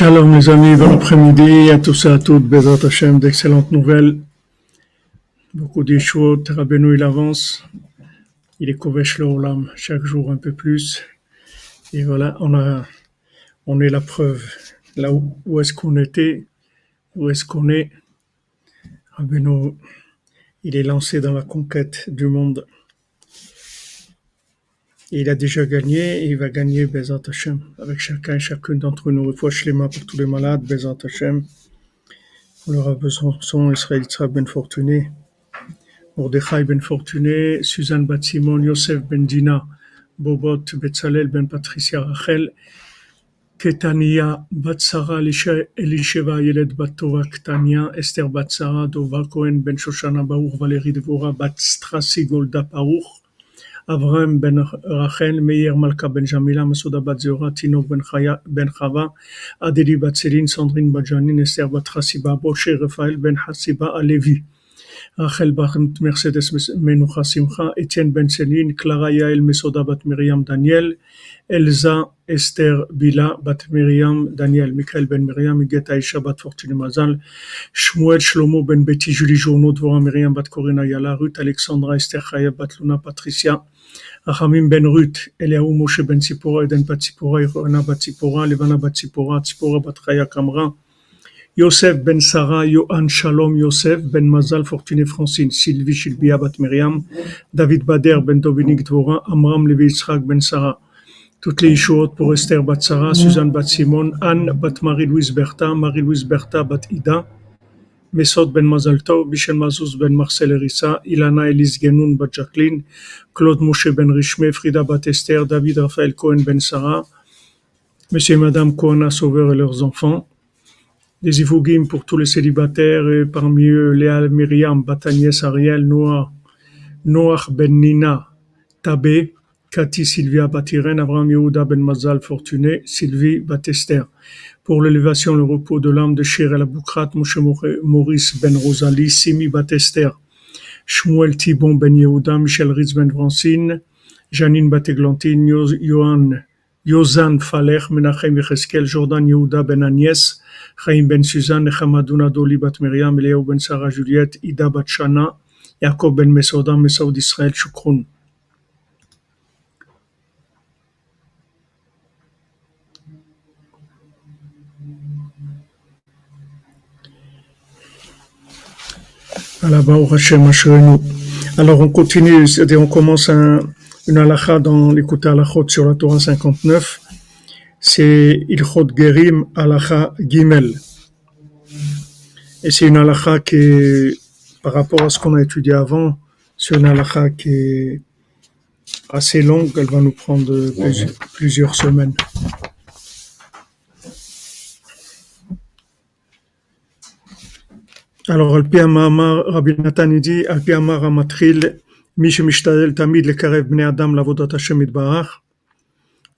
Shalom les amis, bon après-midi à tous et à toutes, Bezat Hashem, d'excellentes nouvelles, beaucoup d'échoues, Rabbeinu il avance, il est Kovesh le chaque jour un peu plus, et voilà, on a, on est la preuve, là où, où est-ce qu'on était, où est-ce qu'on est, Rabbeinu, il est lancé dans la conquête du monde, il a déjà gagné il va gagner Bezat avec chacun et chacune d'entre nous. Fois Shlema pour tous les malades, Bezat Hashem. On aura besoin son Israël Ben Fortuné, Mordechai Ben Fortuné, Suzanne Bat Simon, Yosef Ben Dina, Bobot Betzalel Ben Patricia Rachel, Ketania Bat Sarah Elisheva Yeled Bat Tova Ktania, Esther Bat Sarah, Dova Cohen Ben Shoshana Baruch, Valérie Devora Bat Strassi Golda Baruch, אברהם בן רחל, מאיר מלכה בן ג'מילה, מסעודה בת זהורה, תינוק בן חווה, אדלי בת סלין, סנדרין בת ג'נין, אסתר בת חסיבה, בושר רפאל בן חסיבה הלוי, רחל בת מרסדס מנוחה שמחה, אתיין בן סלין, קלרה יעל מסעודה בת מרים דניאל, אלזה אסתר בילה בת מרים דניאל, מיכאל בן מרים, מגט האישה בת פורטיני מזל, שמואל שלמה בן ביתי, ג'ולי ז'ורנו, דבורה מרים בת קורינה יאלה, רות אלכסנדרה, אסתר חיה בת לונה פטריסיה, Rachamim ben Ruth, Eliaou ben Tzipora, Eden bat Tzipora, Yohana bat Tzipora, Levana bat Tzipora, Tzipora bat Chaya Kamra, Yosef ben Sarah, Yohan Shalom Yosef ben Mazal, Fortuné Francine, Sylvie Shilbia bat Myriam, David Bader ben Dominique Dvorin, Amram Levi Yitzhak ben Sarah. Toutes les Yeshuot pour Esther Bat Sarah, Suzanne Bat Simon, Anne Bat Marie-Louise Bertha, Marie-Louise Bertha Bat Ida, Mesod Ben Mazalto, Michel Mazouz Ben Marcel Erissa, Ilana Elise Genoun Bat Jacqueline, Claude Moshe Ben Richmé, Frida Bat Esther, David Raphaël Cohen Ben Sarah, Monsieur et Madame Kohana Sauveur et leurs enfants, des Ivougim pour tous les célibataires, et parmi eux Léa Myriam, Bat Agnès Ariel, Noah, Noach Ben Nina, Tabé, Cathy Sylvia Batiren, Abraham Yehuda Ben Mazal Fortuné, Sylvie Batester. Pour l'élévation, le repos de l'âme de Shirel Aboukrat, Moshe Maurice Ben Rosalie, Simi Batester, Shmuel Thibon Ben Yehuda, Michel Ritz Ben Francine, Janine Bateglantine, Yohan Yozan Faler, Menachem Yecheskel, Jordan Yehuda Ben Agnès, Chaim Ben Suzanne, Nechamadouna Doli Bat Miriam, Eliyahu Ben Sarah Juliette, Ida Bat Shana, Jacob Ben Mesoda, Mesaoud Israël, Shukron. Alors on continue, c'est-à-dire on commence un, une halakha dans l'écoute halachot sur la Torah 59, c'est Ilchot Gerim halakha Gimel. Et c'est une halakha qui est, par rapport à ce qu'on a étudié avant, c'est une halakha qui est assez longue, elle va nous prendre plusieurs, plusieurs semaines. Alors, על פי המאמר, רבי נתן dit, על פי המאמר המתחיל, מי שמשתדל תמיד לקרב בני אדם לעבודת השם יתברך,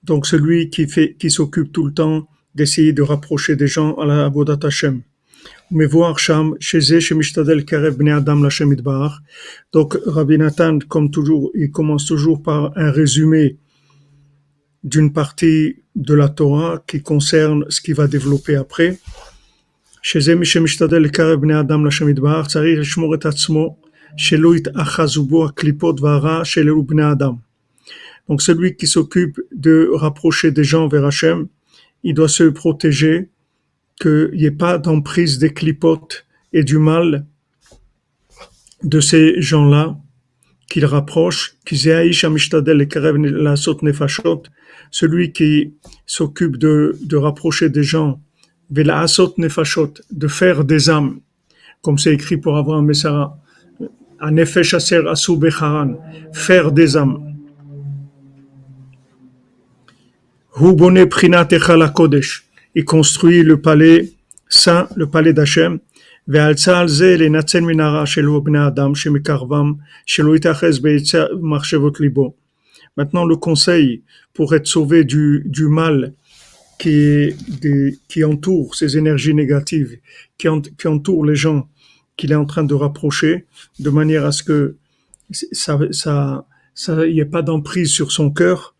donc celui qui fait, qui s'occupe tout le temps d'essayer de rapprocher des gens à la עבודת השם. ומבואר שם שזה שמשתדל לקרב בני אדם להשם יתברך. Donc, Rabbi Nathan, comme toujours, il commence toujours par un résumé d'une partie de la Torah qui concerne ce qu'il va développer après. שזה מי שמשתדל לקרב בני אדם לשם יתברך, צריך לשמור את עצמו שלא יתאחזו בו הקליפות והרע של אלו בני אדם. Donc celui qui s'occupe de rapprocher des gens vers Hachem, il doit se protéger qu'il n'y ait pas d'emprise des clipotes et du mal de ces gens-là qu'il rapproche, celui qui s'occupe de, de rapprocher des gens Vela'asot nefashot, de faire des âmes, comme c'est écrit pour Abraham et Sarah. Anefesh aser asu becharan, faire des âmes. Hu bone prinat kodesh, il construit le palais saint, le palais d'Hachem. ועל צה"ל זה להינצל מן הרע שלו בני אדם שמקרבם, שלא יתאחז בעצה מחשבות ליבו. Maintenant, le conseil pour être sauvé du, du mal qui, des, qui entoure ces énergies négatives, qui, qui entoure les gens qu'il est en train de rapprocher, de manière à ce que ça, ça, ça, ait pas d'emprise sur son cœur.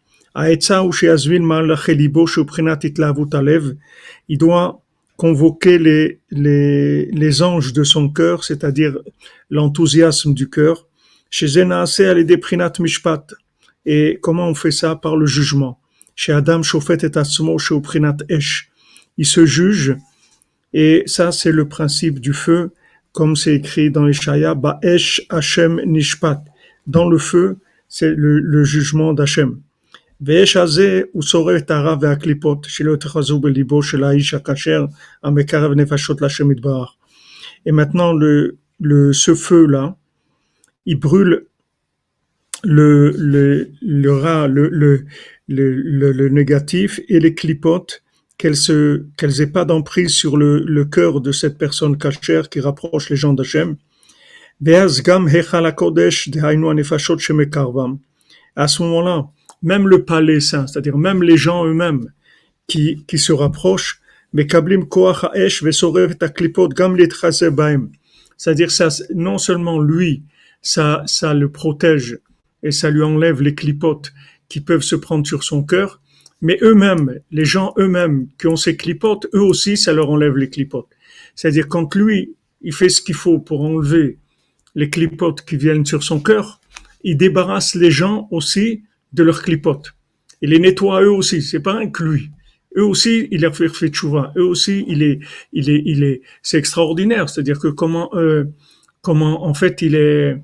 il doit convoquer les, les, les anges de son cœur, c'est-à-dire l'enthousiasme du cœur. Chez des Prinat Mishpat. Et comment on fait ça? Par le jugement. Adam Shofet et Atzmo Esh. Il se juge, et ça c'est le principe du feu, comme c'est écrit dans Ishaya, Ba'esh Hashem Nishpat. Dans le feu, c'est le, jugement d'Hachem. Et maintenant, ce feu-là, il brûle le, le, rat, le, le, négatif et les clipotes, qu'elles se, qu'elles pas d'emprise sur le, cœur de cette personne cachère qui rapproche les gens d'Hachem. À ce moment-là, même le palais saint, c'est-à-dire même les gens eux-mêmes qui, qui se rapprochent, C'est-à-dire ça, non seulement lui, ça, ça le protège et ça lui enlève les clipotes qui peuvent se prendre sur son cœur, mais eux-mêmes, les gens eux-mêmes qui ont ces clipotes, eux aussi, ça leur enlève les clipotes. C'est-à-dire quand lui, il fait ce qu'il faut pour enlever les clipotes qui viennent sur son cœur, il débarrasse les gens aussi de leurs clipotes. Il les nettoie eux aussi, c'est pas un que lui. Eux aussi, il a fait, fait tchouva. Eux aussi, il est, il est, il est, c'est extraordinaire. C'est-à-dire que comment, euh, comment, en fait, il est,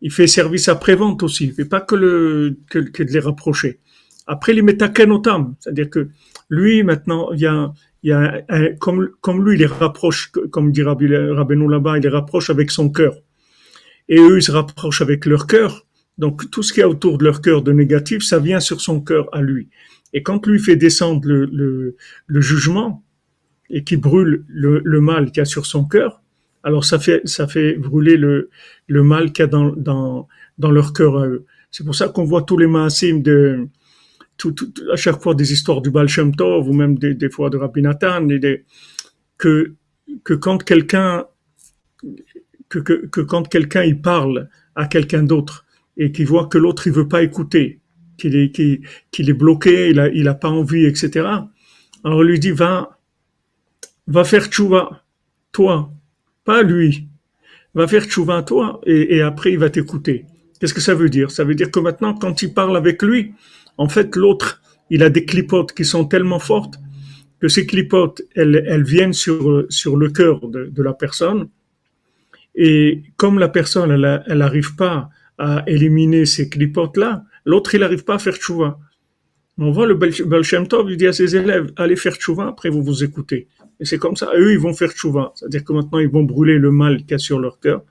il fait service après-vente aussi. Il fait pas que le, que, que de les rapprocher. Après, il met à Kenotam. C'est-à-dire que lui, maintenant, il y a, il y a un, comme, comme lui, il les rapproche, comme dit Rabbi, Rabbeinu là-bas, il les rapproche avec son cœur. Et eux, ils se rapprochent avec leur cœur. Donc tout ce qui est autour de leur cœur de négatif, ça vient sur son cœur à lui. Et quand lui fait descendre le, le, le jugement et qui brûle le, le mal qu'il y a sur son cœur, alors ça fait, ça fait brûler le, le mal qu'il y a dans, dans, dans leur cœur à eux. C'est pour ça qu'on voit tous les maasim de, à chaque fois des histoires du Baal Shem Tov ou même des, fois de Rabbi Nathan, et que, que quand quelqu'un que, que, quand quelqu'un il parle à quelqu'un d'autre et qui voit que l'autre il veut pas écouter, qu'il est, qu'il, est bloqué, il a, il a pas envie, etc. Alors on lui dit va, va faire tchouva, toi, pas lui, va faire tchouva toi et, après il va t'écouter. Qu'est-ce que ça veut dire? Ça veut dire que maintenant quand il parle avec lui, en fait l'autre il a des clipotes qui sont tellement fortes que ces clipotes elles, viennent sur le cœur de, la personne et comme la personne elle n'arrive pas à éliminer ces clipotes-là, l'autre, il n'arrive pas à faire tchouva. On voit le Baal Shem Tov, il dit à ses élèves, allez faire tchouva, après vous vous écoutez. Et c'est comme ça, eux, ils vont faire tchouva. C'est-à-dire que maintenant, ils vont brûler le mal qu'il y a sur leur cœur.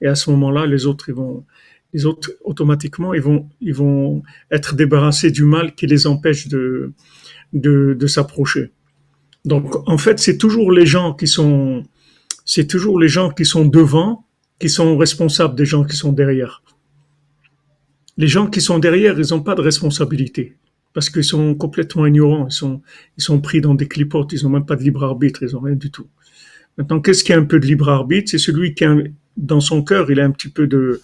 Et à ce moment-là, les autres, ils vont, les autres, automatiquement, ils vont, ils vont être débarrassés du mal qui les empêche de, de, de s'approcher. Donc, en fait, c'est toujours les gens qui sont, c'est toujours les gens qui sont devant qui sont responsables des gens qui sont derrière les gens qui sont derrière, ils n'ont pas de responsabilité parce qu'ils sont complètement ignorants, ils sont, ils sont pris dans des clipotes, ils n'ont même pas de libre arbitre, ils n'ont rien du tout. Maintenant, qu'est-ce qui a un peu de libre arbitre? C'est celui qui dans son cœur, il a un petit peu de,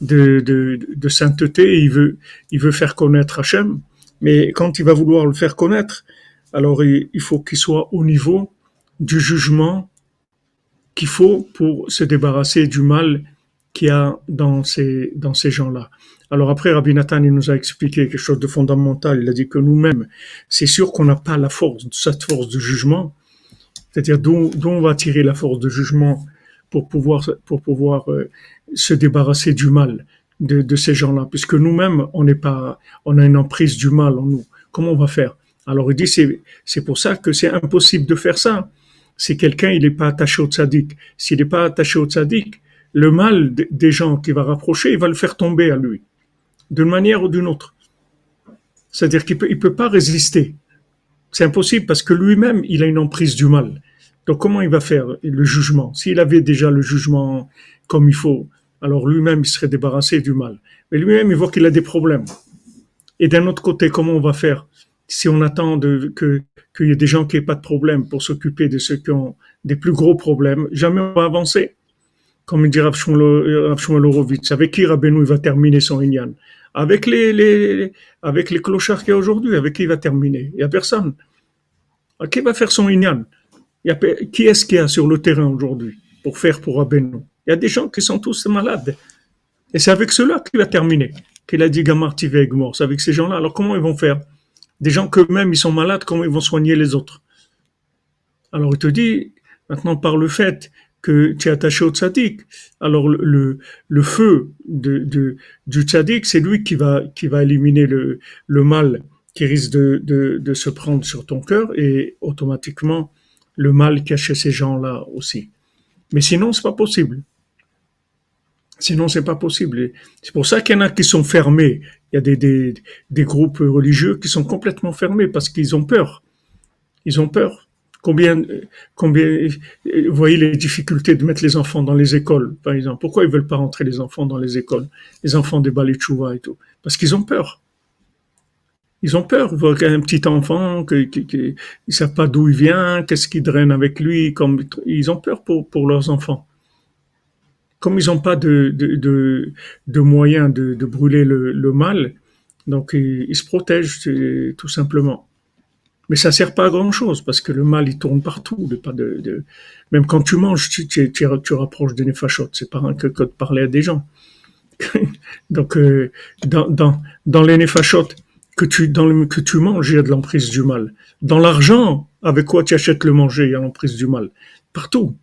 de, de, sainteté, il veut, faire connaître Hachem, mais quand il va vouloir le faire connaître, alors il, faut qu'il soit au niveau du jugement qu'il faut pour se débarrasser du mal qu'il y a dans ces gens-là. Alors après, Rabbi Nathan, il nous a expliqué quelque chose de fondamental. Il a dit que nous-mêmes, c'est sûr qu'on n'a pas la force, cette force de jugement. C'est-à-dire d'où, on va tirer la force de jugement pour pouvoir, pour pouvoir euh, se débarrasser du mal de, de ces gens-là, puisque nous-mêmes, on n'est pas, on a une emprise du mal en nous. Comment on va faire? Alors il dit, c'est, c'est pour ça que c'est impossible de faire ça. Si quelqu'un, il n'est pas attaché au tzaddik, s'il n'est pas attaché au tzaddik, le mal des gens qui va rapprocher, il va le faire tomber à lui d'une manière ou d'une autre. C'est-à-dire qu'il peut, il peut pas résister. C'est impossible parce que lui-même, il a une emprise du mal. Donc comment il va faire le jugement? S'il avait déjà le jugement comme il faut, alors lui-même, il serait débarrassé du mal. Mais lui-même, il voit qu'il a des problèmes. Et d'un autre côté, comment on va faire si on attend que qu'il y ait des gens qui n'aient pas de problème pour s'occuper de ceux qui ont des plus gros problèmes? Jamais on va avancer. comme il dit Rav Shmuel avec qui Rabbeinu va terminer son Inyan Avec les, clochards qu'il y a aujourd'hui, avec qui il va terminer Il n'y a personne. Qui va faire son Inyan Qui est-ce qu'il y a sur le terrain aujourd'hui pour faire pour Rabbeinu Il y a des gens qui sont tous malades. Et c'est avec ceux-là qu'il va terminer. Qu'il a dit Gamarti. C'est avec ces gens-là. Alors comment ils vont faire? Des gens qu'eux-mêmes, ils sont malades, comment ils vont soigner les autres? Alors il te dit, maintenant par le fait que tu es attaché au tzaddik. Alors le, le, feu de, du tzaddik, c'est lui qui va, qui va éliminer le, le mal qui risque de, de, se prendre sur ton cœur et automatiquement le mal chez ces gens-là aussi. Mais sinon, c'est pas possible. Sinon, c'est pas possible. C'est pour ça qu'il y en a qui sont fermés. Il y a des, des, des groupes religieux qui sont complètement fermés parce qu'ils ont peur. Ils ont peur. Combien, combien, vous voyez les difficultés de mettre les enfants dans les écoles, par exemple. Pourquoi ils veulent pas rentrer les enfants dans les écoles, les enfants des Balichouva et tout Parce qu'ils ont peur. Ils ont peur. Ils un petit enfant, qu'ils ne savent pas d'où il vient, qu'est-ce qui draine avec lui. Comme, ils ont peur pour, leurs enfants. Comme ils n'ont pas de, moyens de, brûler le, mal, donc ils, ils se protègent tout simplement. Mais ça sert pas à grand chose parce que le mal il tourne partout. Pas de, de... Même quand tu manges, tu, tu, rapproches des néfachotes. C'est pas un que, que de parler à des gens. Donc euh, dans, dans, dans les néfachotes que tu, que tu manges, il y a de l'emprise du mal. Dans l'argent, avec quoi tu achètes le manger, il y a l'emprise du mal. Partout.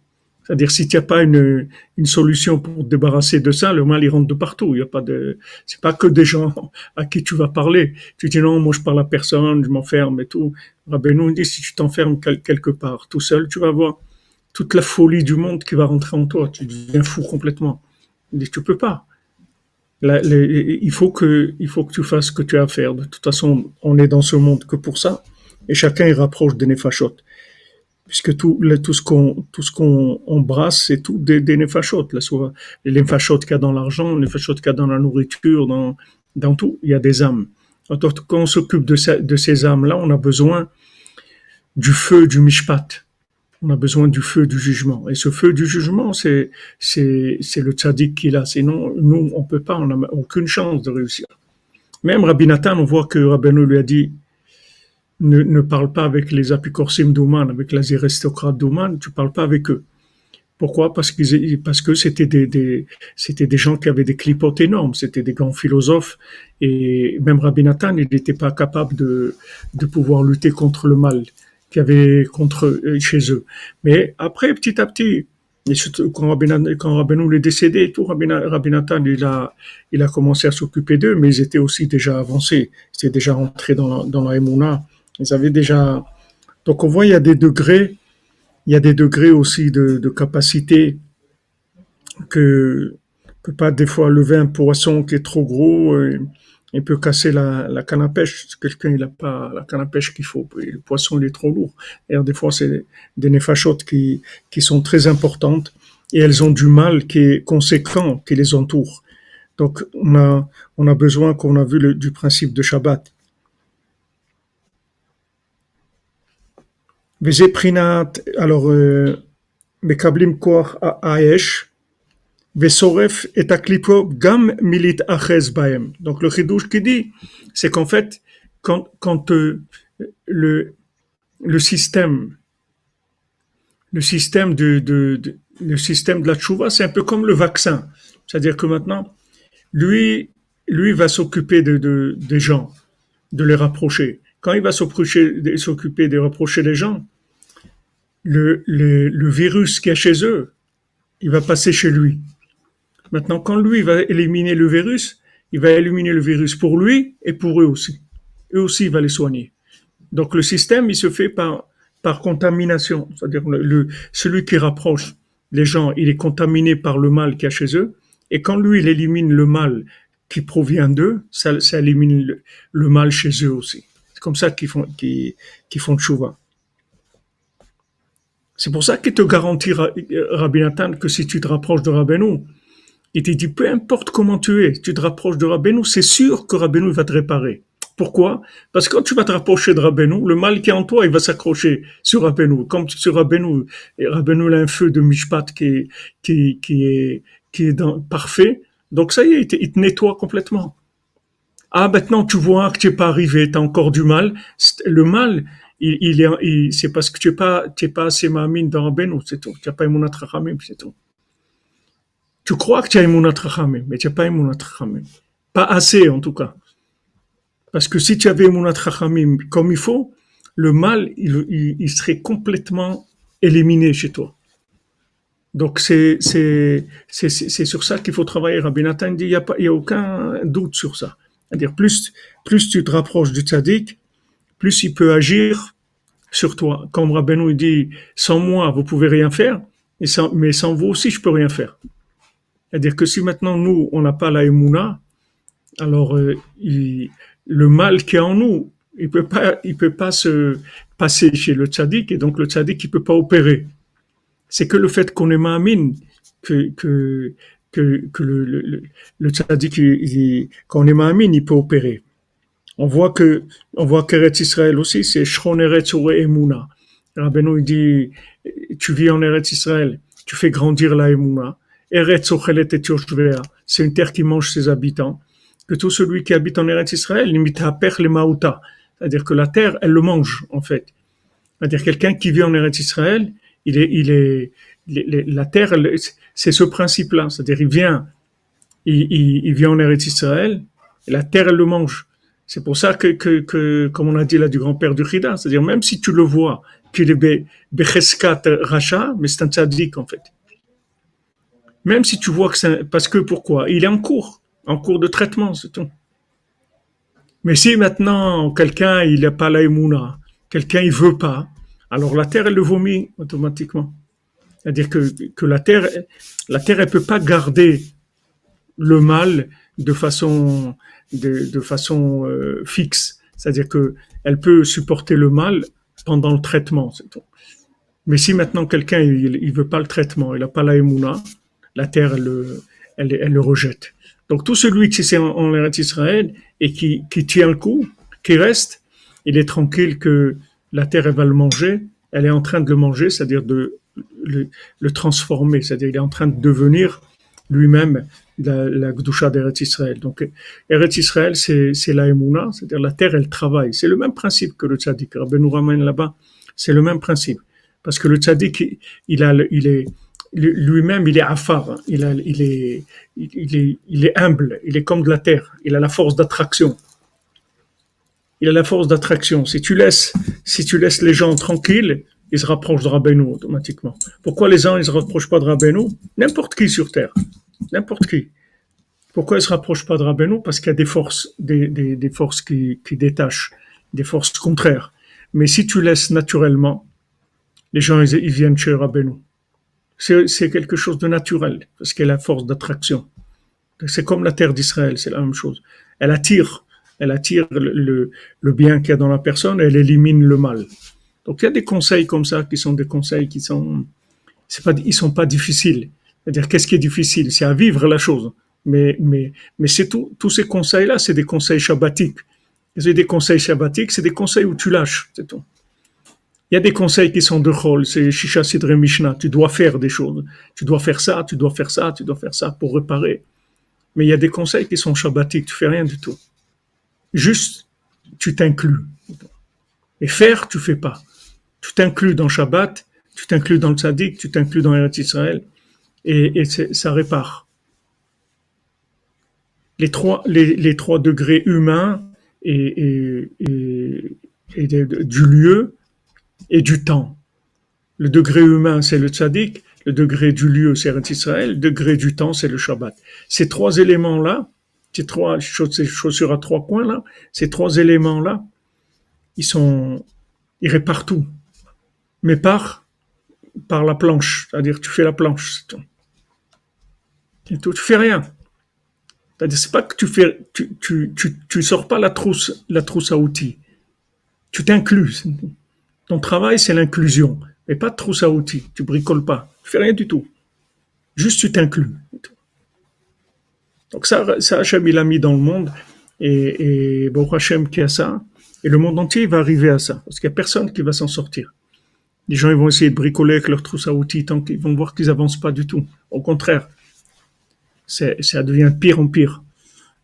C'est-à-dire, si tu n'as pas une, une solution pour te débarrasser de ça, le mal, il rentre de partout. Il y a pas de, c'est pas que des gens à qui tu vas parler. Tu dis non, moi, je parle à personne, je m'enferme et tout. Rabbeinu dit, si tu t'enfermes quelque part, tout seul, tu vas voir toute la folie du monde qui va rentrer en toi. Tu deviens fou complètement. Il dit, tu peux pas. il faut que, il faut que tu fasses ce que tu as à faire. De toute façon, on est dans ce monde que pour ça. Et chacun, il rapproche des néfachotes puisque tout, tout ce qu'on tout ce qu'on embrasse, c'est tout des, des les néfachotes qu'il y a dans l'argent, les néfachotes qu'il y a dans la nourriture, dans, dans tout, il y a des âmes. Alors, quand on s'occupe de, ces âmes-là, on a besoin du feu du mishpat. On a besoin du feu du jugement. Et ce feu du jugement, c'est, c'est, c'est le tzaddik qui l'a. Sinon, nous, on peut pas, on n'a aucune chance de réussir. Même Rabbi Nathan, on voit que Rabbeinu lui a dit, ne, ne parle pas avec les apicorsim d'Ouman, avec les aristocrates d'Ouman, tu parles pas avec eux. Pourquoi? Parce que parce que c'était des, des c'était des gens qui avaient des clipotes énormes, c'était des grands philosophes et même Rabbi Nathan, il n'était pas capable de de pouvoir lutter contre le mal qu'il y avait contre euh, chez eux. Mais après, petit à petit, et quand Rabbi, quand est décédé, tout Rabbi, Nathan, il a, il a commencé à s'occuper d'eux, mais ils étaient aussi déjà avancés. Ils déjà rentrés dans la, dans la ils avaient déjà. Donc on voit il y a des degrés, il y a des degrés aussi de, de capacité que peut pas des fois lever un poisson qui est trop gros. Et, il peut casser la, la canne à pêche. Quelqu'un il a pas la canne à pêche qu'il faut. Le poisson il est trop lourd. Et des fois c'est des néfachotes qui qui sont très importantes et elles ont du mal qui est conséquent qui les entoure. Donc on a on a besoin qu'on a vu le, du principe de Shabbat alors, מקבלים כוח האש ושורף את הקליפות גם מלהתאחז בהם. Donc le chidouche qui dit, c'est qu'en fait, quand, quand euh, le, le système, le système de, de, de le système de la tchouva, c'est un peu comme le vaccin. C'est-à-dire que maintenant, lui, lui va s'occuper de, de, des gens, de les rapprocher. Quand il va s'occuper de rapprocher les gens, le, le, le virus qui est chez eux, il va passer chez lui. Maintenant, quand lui va éliminer le virus, il va éliminer le virus pour lui et pour eux aussi. Eux aussi, il va les soigner. Donc, le système, il se fait par, par contamination. C'est-à-dire, le, celui qui rapproche les gens, il est contaminé par le mal qu'il y a chez eux. Et quand lui, il élimine le mal qui provient d'eux, ça, ça élimine le, mal chez eux aussi. C'est comme ça qu'ils font, qu'ils, qu'ils font chouva. C'est pour ça qu'il te garantit, Rabbi Nathan, que si tu te rapproches de Rabbeinu, il te dit, peu importe comment tu es, tu te rapproches de Rabbeinu, c'est sûr que Rabbeinu va te réparer. Pourquoi? Parce que quand tu vas te rapprocher de Rabbeinu, le mal qui est en toi, il va s'accrocher sur Rabbeinu. Comme sur Rabbeinu, et Rabbeinu a un feu de Mishpat qui est, qui, est, qui est parfait. Donc ça y est, il te, il te nettoie complètement. Ah, maintenant tu vois que tu n'es pas arrivé, tu as encore du mal. Le mal, c'est parce que tu n'es pas, tu es pas assez mamine dans Rabbeinu, c'est tout. Tu n'as pas Emunat c'est tout. Tu crois que tu as Emunat mais tu n'as pas Emunat. Pas assez, en tout cas. Parce que si tu avais Emunat comme il faut, le mal, il, serait complètement éliminé chez toi. Donc c'est sur ça qu'il faut travailler. Rabbi Nathan dit il y a aucun doute sur ça. C'est-à-dire plus plus tu te rapproches du tzaddik, plus il peut agir sur toi. Comme Rabbeinu dit sans moi vous pouvez rien faire, et sans, mais sans vous aussi je peux rien faire. C'est-à-dire que si maintenant nous on n'a pas la émouna, alors euh, le mal qui est en nous, il peut pas il peut pas se passer chez le tzaddik et donc le tzaddik il peut pas opérer c'est que le fait qu'on est ma'amine, que, que, que, que le, le, le, tzaddik, il- il- qu'on est ma'amine, il peut opérer. On voit que, on voit qu'Eretz Israël aussi, c'est Shron Eretz Ure Emuna. Rabbeinu, il dit, tu vis en Eretz Israël, tu fais grandir la Emuna. Eretz Ochelet et c'est une terre qui mange ses habitants. Que tout celui qui habite en Eretz Israël, limite à per les Maouta. C'est-à-dire que la terre, elle le mange, en fait. C'est-à-dire quelqu'un qui vit en Eretz Israël, il est, il est, la terre, c'est ce principe-là. C'est-à-dire, il vient, il vient en Eretz Israël, et la terre, elle le mange. C'est pour ça que, comme on a dit là du grand-père du Chida, c'est-à-dire même si tu le vois qu'il est be- becheskat racha, mais c'est un tzaddik en fait. Même si tu vois que c'est parce que pourquoi? Il est en cours, en cours de traitement, c'est tout. Mais si maintenant quelqu'un il n'a pas la émouna, quelqu'un il veut pas, alors la terre elle le vomit automatiquement. C'est-à-dire que, que la terre, la terre elle peut pas garder le mal de façon de, de façon euh, fixe. C'est-à-dire que elle peut supporter le mal pendant le traitement. Mais si maintenant quelqu'un il, veut pas le traitement, il n'a pas la émouna, la terre elle, le- elle, elle le rejette. Donc tout celui qui c'est en, en Eretz Israël et qui, qui tient le coup, qui reste, il est tranquille que la terre elle va le manger, elle est en train de le manger, c'est-à-dire de le, le transformer, c'est-à-dire il est en train de devenir lui-même la, la Gdusha d'Eretz Israël. Donc Eretz Israël c'est la Emouna, c'est-à-dire la terre elle travaille. C'est le même principe que le tzaddik. Rabbeinu ramène là-bas, c'est le même principe. Parce que le tzaddik, il- il a, il est, lui-même, il est affar, hein. il, a, est, il, est, il est humble, il est comme de la terre, il a la force d'attraction. Il a la force d'attraction. Si tu laisses, si tu laisses les gens tranquilles, ils se rapprochent de Rabbeinu automatiquement. Pourquoi les gens ils se rapprochent pas de Rabbeinu? N'importe qui sur terre, n'importe qui. Pourquoi ils se rapprochent pas de Rabbeinu Parce qu'il y a des forces, des, des, forces qui, qui détachent, des forces contraires. Mais si tu laisses naturellement, les gens ils, viennent chez Rabbeinu. C'est quelque chose de naturel parce qu'elle a la force d'attraction. C'est comme la terre d'Israël, c'est la même chose. Elle attire, elle attire le, le, bien qu'il y a dans la personne, et elle élimine le mal. Donc il y a des conseils comme ça qui sont des conseils qui sont, pas, ils sont pas difficiles. C'est-à-dire qu'est-ce qui est difficile, c'est à vivre la chose. Mais mais mais c'est tout, tous ces conseils-là, c'est des conseils shabbatiques. C'est des conseils shabbatiques, c'est des conseils où tu lâches, c'est tout. Il y a des conseils qui sont de rôle, c'est Shisha Sidre Mishnah. Tu dois faire des choses. Tu dois faire ça, tu dois faire ça, tu dois faire ça pour réparer. Mais il y a des conseils qui sont shabbatiques, tu fais rien du tout. Juste, tu t'inclus. Et faire, tu fais pas. Tu t'inclus dans Shabbat, tu t'inclus dans le Tzaddik, tu t'inclus dans Eretz Israël, et, ça répare. Les trois, les, les trois degrés humains et, et, et, du lieu et du temps. Le degré humain, c'est le tzaddik. Le degré du lieu, c'est Eretz Israël. Le degré du temps, c'est le Shabbat. Ces trois éléments-là, ces trois ces chaussures à trois coins là, ces trois éléments-là, ils sont, ils réparent tout. Mais par, par la planche. C'est-à-dire, tu fais la planche, c'est tout. Tu fais rien. C'est-à-dire, c'est pas que tu fais, sors pas la trousse, la trousse à outils. Tu t'inclus. Ton travail, c'est l'inclusion. Mais pas de trousse à outils. Tu bricoles pas. Tu fais rien du tout. Juste tu t'inclus. Donc ça, ça Hachem, il a mis dans le monde Et, et qui a ça. Et le monde entier va arriver à ça. Parce qu'il n'y a personne qui va s'en sortir. Les gens ils vont essayer de bricoler avec leur trousse à outils tant qu'ils vont voir qu'ils avancent pas du tout. Au contraire, ça devient pire en pire.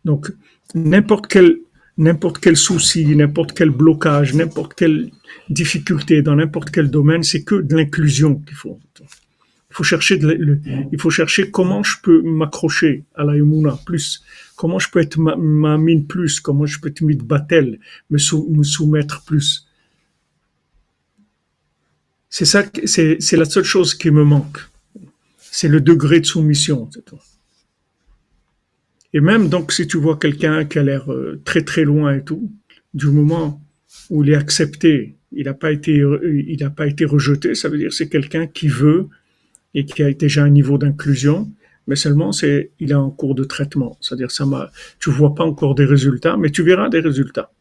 Donc, n'importe quel, souci, n'importe quel blocage, n'importe quelle difficulté dans n'importe quel domaine, c'est que de l'inclusion qu'il faut. Il faut chercher, il faut chercher comment je peux m'accrocher à la Yumuna plus, comment je peux être ma, mine plus, comment je peux être de batel, me, me soumettre plus. C'est ça, c'est la seule chose qui me manque. C'est le degré de soumission. Et même donc, si tu vois quelqu'un qui a l'air euh, très très loin et tout, du moment où il est accepté, il n'a pas été, il n'a pas été rejeté, ça veut dire c'est quelqu'un qui veut et qui a déjà un niveau d'inclusion, mais seulement c'est, il est en cours de traitement. C'est-à-dire ça m'a, tu vois pas encore des résultats, mais tu verras des résultats.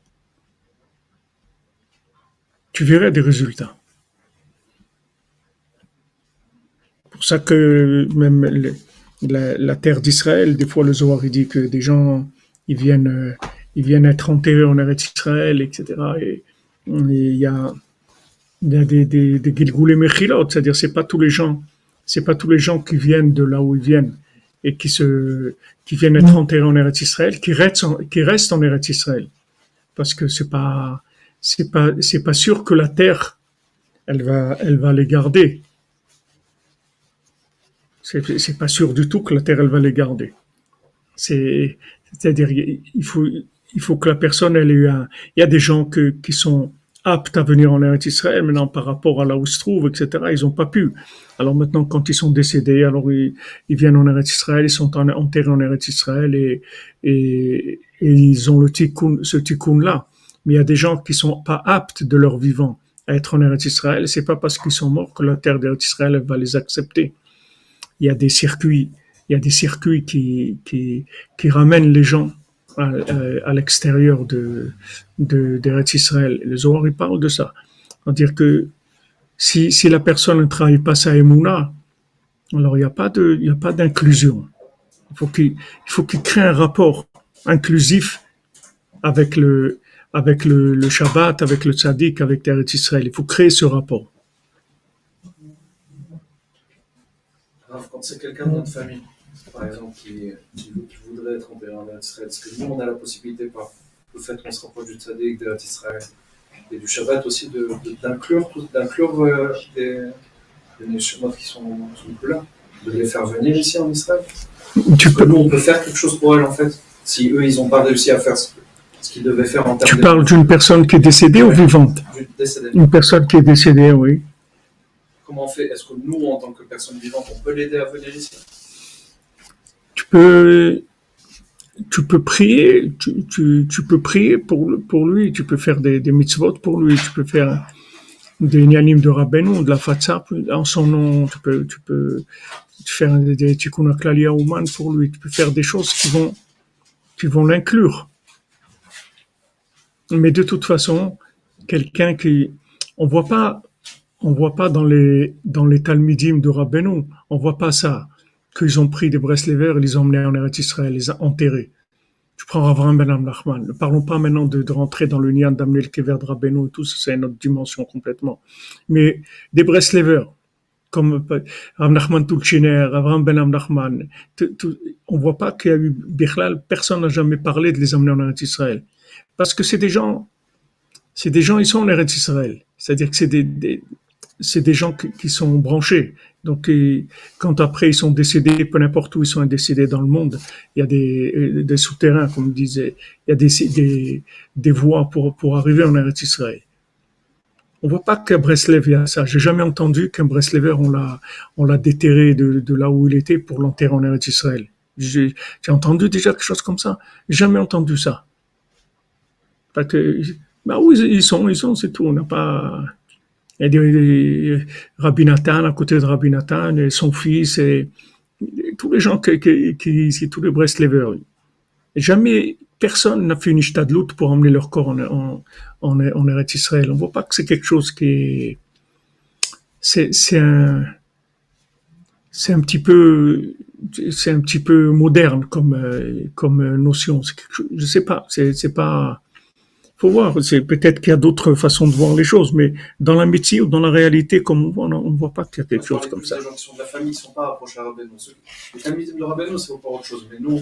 Tu verras des résultats. pour ça que même la, terre d'Israël, des fois le Zohar il dit que des gens ils viennent, euh, ils viennent être enterrés en Eretz Israël, etc. Et il y a, il y a des, des, des Mechilot, c'est-à-dire c'est pas tous les gens, c'est pas tous les gens qui viennent de là où ils viennent et qui se, qui viennent être enterrés en Eretz Israël, qui restent, en, qui restent en Eretz Israël, parce que c'est pas, c'est pas, c'est pas sûr que la terre, elle va, elle va les garder. C'est pas sûr du tout que la terre elle va les garder. C'est c'est-à-dire il faut il faut que la personne elle ait un. Il y a des gens qui sont aptes à venir en Eretz Israël, maintenant par rapport à là où se trouvent, etc. Ils n'ont pas pu. Alors maintenant, quand ils sont décédés, alors ils, viennent en Eretz Israël, ils sont enterrés en Eretz Israël et ils ont le tikkun, ce tikkun là. Mais il y a des gens qui sont pas aptes de leur vivant à être en Eretz Israël. C'est pas parce qu'ils sont morts que la terre d'Eretz Israël va les accepter il y a des circuits, il y a des circuits qui, qui, qui ramènent les gens à, à l'extérieur de, de, Israël. Le Zohar, il parle de ça. C'est-à-dire que si, si la personne ne travaille pas sa émouna, alors il n'y a pas de, il y a pas d'inclusion. Il faut qu'il, il faut qu'il crée un rapport inclusif avec le, avec le, le Shabbat, avec le Tzaddik, avec Eretz Israël. Il faut créer ce rapport. Quand c'est quelqu'un de notre famille, par exemple, qui, voudrait être enterré en Israël, est-ce que nous, on a la possibilité, par le fait qu'on se rapproche du Tzaddik, de Israël et du Shabbat aussi, d'inclure d'inclure euh, des, des qui sont, sont plus là, de les faire venir ici en Israël. Tu peux... Nous, on peut faire quelque chose pour elles, en fait, si eux, ils n'ont pas réussi à faire ce, qu'ils devaient faire en termes Tu parles d'une personne qui est décédée ou vivante? Une personne qui est décédée, oui. Comment on fait? Est-ce que nous, en tant que personne vivante, on peut l'aider à venir ici? Tu peux, tu peux prier, tu, peux prier pour, lui, tu peux faire des, mitzvot pour lui, tu peux faire des nianim de Rabbeinu, de la fatsa en son nom, tu peux, faire des tikkun klalia ouman pour lui, tu peux faire des choses qui vont, qui vont l'inclure. Mais de toute façon, quelqu'un qui, on voit pas on voit pas dans les dans les Talmidim de Rabbeinu, on voit pas ça qu'ils ont pris des Breslevers et les ont emmenés en Eretz Israël, les a enterrés. Tu prends Avraham Ben Nachman. Ne parlons pas maintenant de, rentrer dans le nian d'amener le kever de Rabbeinu et tout, c'est une autre dimension complètement. Mais des Breslevers, comme Rav Nachman Tulchiner, Avraham Ben Nachman, on voit pas qu'il y a eu Bichlal, personne n'a jamais parlé de les emmener en Eretz Israël. Parce que c'est des gens, c'est des gens, ils sont en Eretz Israël. C'est-à-dire que c'est des, des, c'est des gens qui, sont branchés. Donc, quand après ils sont décédés, peu importe où ils sont décédés dans le monde, il y a des, euh, des souterrains, comme je disais, il y a des, des, des voies pour, pour arriver en Eretz Israël. On voit pas qu'à Breslev, y a ça. J'ai jamais entendu qu'un Breslever, on l'a, on l'a déterré de, de là où il était pour l'enterrer en Eretz Israël. J'ai, entendu déjà quelque chose comme ça. Jamais entendu ça. Parce que, bah oui, ils sont, ils sont, c'est tout. On n'a pas, a des, Rabbi Nathan, à côté de Rabbi Nathan, et son fils, et, tous les gens qui, qui, qui tous les Breslevers. Jamais personne n'a fait une ishtadlout pour emmener leur corps en, en, en, en Eretz Israël. On voit pas que c'est quelque chose qui est, c'est, c'est un, c'est un petit peu, c'est un petit peu moderne comme comme notion. Je sais pas, c'est c'est pas. Faut voir. C'est peut-être qu'il y a d'autres façons de voir les choses, mais dans la métier ou dans la réalité, comme on voit, on ne voit pas qu'il y a quelque On chose parlait comme ça. Des gens qui sont de la famille, ne sont pas approchés à Rabbeinu. Les familles de Rabbeinu, c'est encore autre chose. Mais nous,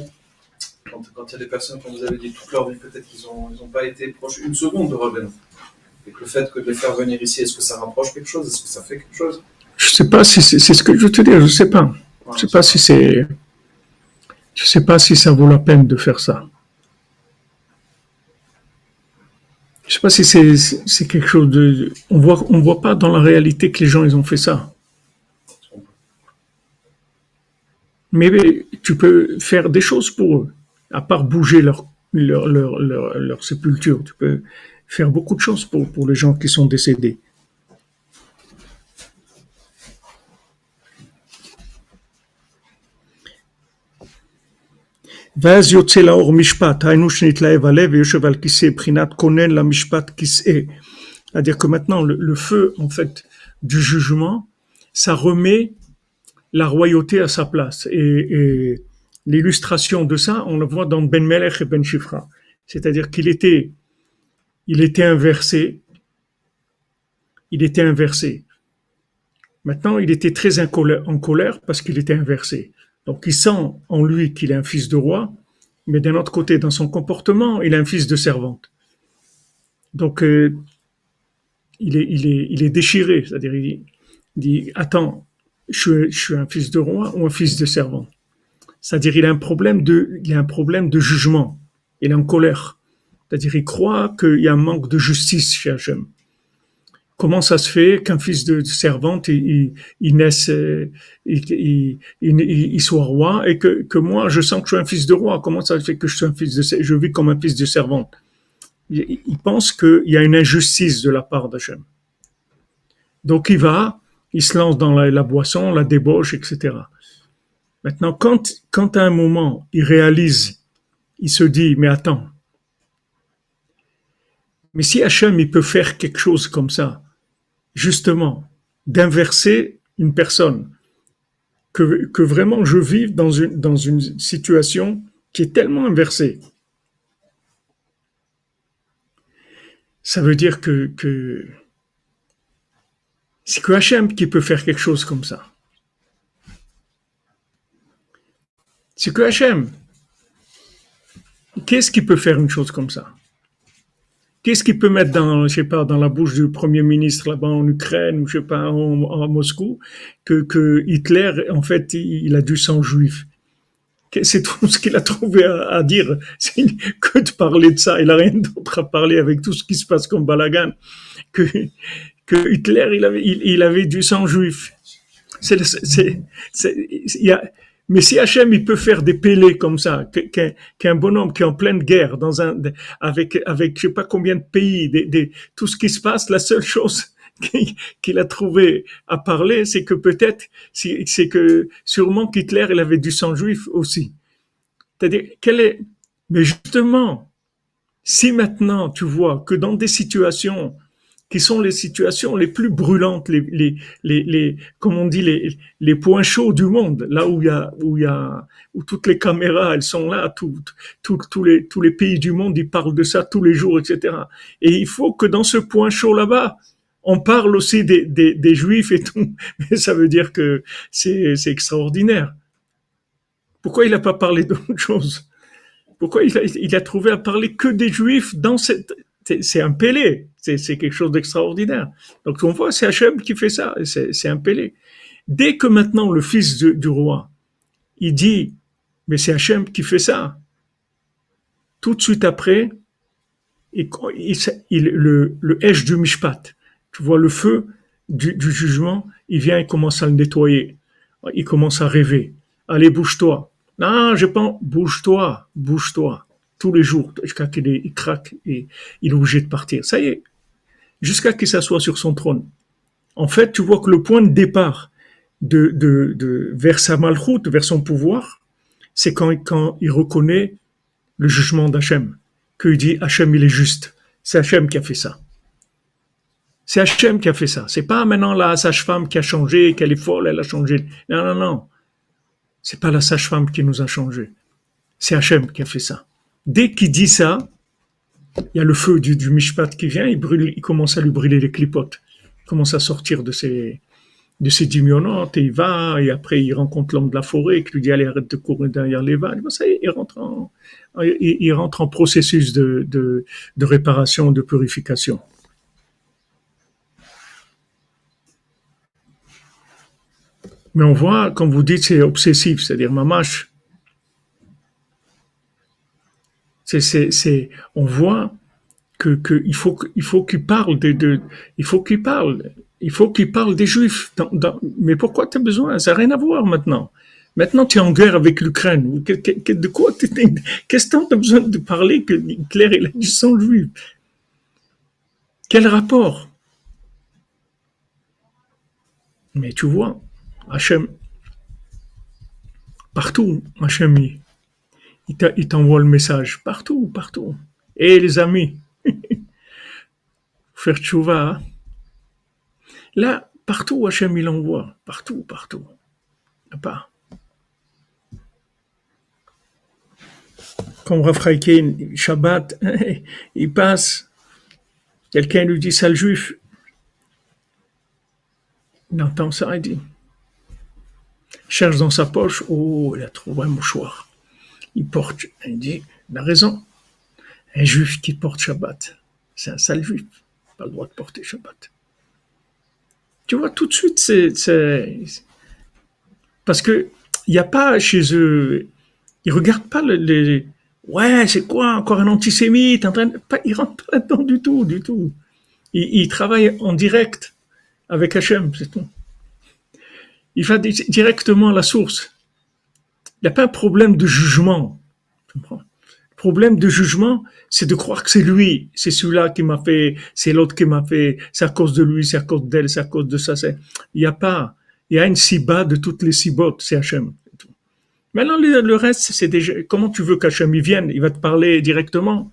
quand, quand il y a des personnes, comme vous avez dit, toute leur vie, peut-être qu'ils n'ont ils ont pas été proches une seconde de Rabbeinu. Et que le fait que de les faire venir ici, est-ce que ça rapproche quelque chose? Est-ce que ça fait quelque chose? Je sais pas si c'est ce que je veux te dire. Je sais pas. Je Voilà. sais pas si c'est. Je sais pas si ça vaut la peine de faire ça. Je sais pas si c'est quelque chose de. On voit on voit pas dans la réalité que les gens ils ont fait ça. Mais tu peux faire des choses pour eux, à part bouger leur leur leur leur, leur sépulture. Tu peux faire beaucoup de choses pour pour les gens qui sont décédés. ואז יוצא לאור משפט, היינו שנתלהב הלב ויושב על כיסא, בחינת כונן למשפט כיסא. C'est-à-dire que maintenant, le, le feu, en fait, du jugement, ça remet la royauté à sa place. Et, et l'illustration de ça, on le voit dans Ben Melech et Ben Shifra. C'est-à-dire qu'il était, il était inversé. Il était inversé. Maintenant, il était très en colère, en colère parce qu'il était inversé. Donc, il sent en lui qu'il est un fils de roi, mais d'un autre côté, dans son comportement, il est un fils de servante. Donc, euh, il, est, déchiré, c'est-à-dire, il dit Attends, je suis, un fils de roi ou un fils de servant C'est-à-dire, il a un problème de, il a un problème de jugement. Il est en colère. C'est-à-dire, il croit qu'il y a un manque de justice chez Hachem comment ça se fait qu'un fils de servante il, naisse, il, il, soit roi et que, moi je sens que je suis un fils de roi. Comment ça se fait que je suis un fils de je vis comme un fils de servante? Il, pense qu'il y a une injustice de la part d'Hachem. Donc il va, il se lance dans la, la boisson, la débauche, etc. Maintenant, quand, quand à un moment il réalise, il se dit, mais attends, mais si Hachem il peut faire quelque chose comme ça, justement, d'inverser une personne, que, vraiment je vive dans une, dans une situation qui est tellement inversée. Ça veut dire que, que c'est que Hachem qui peut faire quelque chose comme ça. C'est que Hachem. Qu'est-ce qui peut faire une chose comme ça? Qu'est-ce qu'il peut mettre dans, je sais pas, dans la bouche du premier ministre là-bas en Ukraine ou je sais pas en, Moscou que, Hitler en fait il, a du sang juif? C'est tout ce qu'il a trouvé à, dire, c'est que de parler de ça. Il a rien d'autre à parler avec tout ce qui se passe comme balagan que Hitler il avait du sang juif. C'est c'est il y a mais si Hachem, il peut faire des pélés comme ça, qu'un qu bonhomme qui est en pleine guerre, dans un, avec, avec je sais pas combien de pays, des, des, tout ce qui se passe, la seule chose qu'il a trouvé à parler, c'est que peut-être, c'est que sûrement qu'Hitler, il avait du sang juif aussi. C'est-à-dire, quel est, mais justement, si maintenant tu vois que dans des situations qui sont les situations les plus brûlantes, les, les, les, les comme on dit, les, les points chauds du monde, là où il y a, où il y a, où toutes les caméras, elles sont là, tout, tout, tous les, tous les pays du monde, ils parlent de ça tous les jours, etc. Et il faut que dans ce point chaud là-bas, on parle aussi des, des, des juifs et tout. Mais ça veut dire que c'est, c'est extraordinaire. Pourquoi il n'a pas parlé d'autre chose? Pourquoi il a, il a trouvé à parler que des juifs dans cette, c'est un pélé, c'est quelque chose d'extraordinaire. Donc on voit, c'est Hachem qui fait ça, c'est un pélé. Dès que maintenant le fils du, roi, il dit, mais c'est Hachem qui fait ça, tout de suite après, il, il, le, le du Mishpat, tu vois le feu du, du, jugement, il vient, il commence à le nettoyer, il commence à rêver. Allez, bouge-toi. Non, je pense, bouge-toi, bouge-toi tous les jours, jusqu'à qu'il il craque et il est obligé de partir. Ça y est, jusqu'à qu'il s'assoie sur son trône. En fait, tu vois que le point de départ vers sa malchoute, vers son pouvoir, c'est quand, quand il reconnaît le jugement d'Hachem, qu'il dit Hachem il est juste. C'est Hachem qui a fait ça. C'est Hachem qui a fait ça. C'est pas maintenant la sage-femme qui a changé, qu'elle est folle, elle a changé. Non, non, non. C'est pas la sage-femme qui nous a changé. C'est Hachem qui a fait ça. Dès qu'il dit ça, il y a le feu du, Mishpat qui vient, il, brûle, il commence à lui brûler les clipotes. Il commence à sortir de ses, de ses et il va, et après il rencontre l'homme de la forêt qui lui dit allez arrête de courir derrière les vagues. Ça il rentre en, il, rentre en processus de, de, de réparation, de purification. Mais on voit, comme vous dites, c'est obsessif, c'est-à-dire mamache. On voit que, faut, faut qu'il parle de, il faut qu'il parle, il faut des juifs. mais pourquoi tu as besoin? Ça n'a rien à voir maintenant. Maintenant, tu es en guerre avec l'Ukraine. De quoi Qu'est-ce que tu as besoin de parler que Hitler il a du sang juif Quel rapport? Mais tu vois, Hachem, partout, Hachem, il t'envoie le message, partout, partout. Et les amis, faire tchouva, hein. là, partout, Hachem, il envoie, partout, partout. Pas. Comme Rafraïkin, Shabbat, il passe, quelqu'un lui dit sale juif, il entend ça, il dit, cherche dans sa poche, oh, il a trouvé un mouchoir. Il porte, il dit, il a raison. Un juif qui porte Shabbat, c'est un sale juif, pas le droit de porter Shabbat. Tu vois, tout de suite, c'est, parce que il n'y a pas chez eux, ils regardent pas les, ouais, c'est quoi encore un antisémite, en train pas, ils rentrent pas là-dedans du tout, du tout. Ils, ils travaillent en direct avec Hachem, c'est tout il va directement à la source. Il n'y a pas un problème de jugement. Le problème de jugement, c'est de croire que c'est lui, c'est celui-là qui m'a fait, c'est l'autre qui m'a fait, c'est à cause de lui, c'est à cause d'elle, c'est à cause de ça. Il n'y a pas, il y a une siba de toutes les sibotes, c'est Hachem. Maintenant, le reste, c'est déjà, comment tu veux qu'Hachem vienne? Il va te parler directement.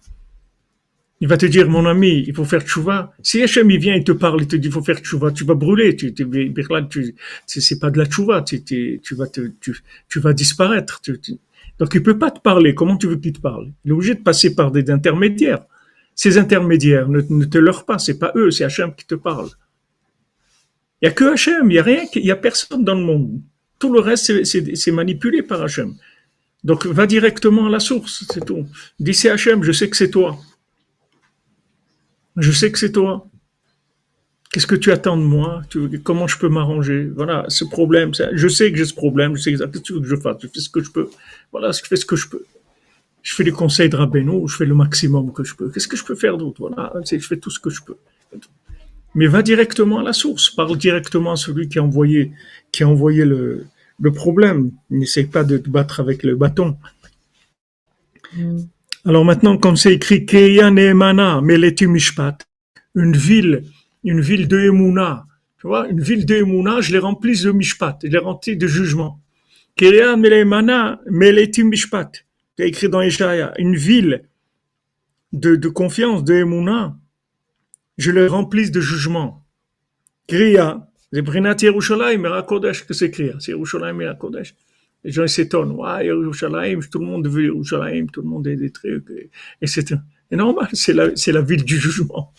Il va te dire, mon ami, il faut faire tchouva. Si Hachem il vient, il te parle, il te dit, il faut faire tchouva, tu vas brûler. Tu, tu, tu c'est pas de la tchouva, tu, tu, vas te, tu, vas disparaître. donc il peut pas te parler. Comment tu veux qu'il te parle? Il est obligé de passer par des intermédiaires. Ces intermédiaires ne, ne te leurrent pas, c'est pas eux, c'est Hachem qui te parle. Il y a que Hachem, il y a rien, il y a personne dans le monde. Tout le reste, c'est manipulé par Hachem. Donc va directement à la source, c'est tout. Dis c'est Hachem, je sais que c'est toi. Je sais que c'est toi. Qu'est-ce que tu attends de moi? Comment je peux m'arranger? Voilà, ce problème. Je sais que j'ai ce problème. Je sais exactement ce que je fais. Je fais ce que je peux. Voilà, je fais ce que je peux. Je fais les conseils de Rabbeinu. Je fais le maximum que je peux. Qu'est-ce que je peux faire d'autre? Voilà, je fais tout ce que je peux. Mais va directement à la source. Parle directement à celui qui a envoyé, qui a envoyé le, problème. N'essaye pas de te battre avec le bâton. Mm. Alors maintenant, comme c'est écrit Keya Neemana, Meleti Mishpat, une ville, une ville de Emouna, tu vois, une ville de Emouna, je l'ai remplie de Mishpat, je l'ai remplie de jugement. Keya Neemana, Meleti Mishpat, c'est écrit dans Ishaïa, une ville de, de confiance de Emouna, je l'ai remplie de jugement. Kriya, c'est Brinat Yerushalayim, Kodesh que c'est Kriya, c'est Yerushalayim et Kodesh les gens s'étonnent. Yerushalayim, tout le monde veut Yerushalayim, tout le monde est des trucs. Et, c'est normal, c'est la, c'est la ville du jugement.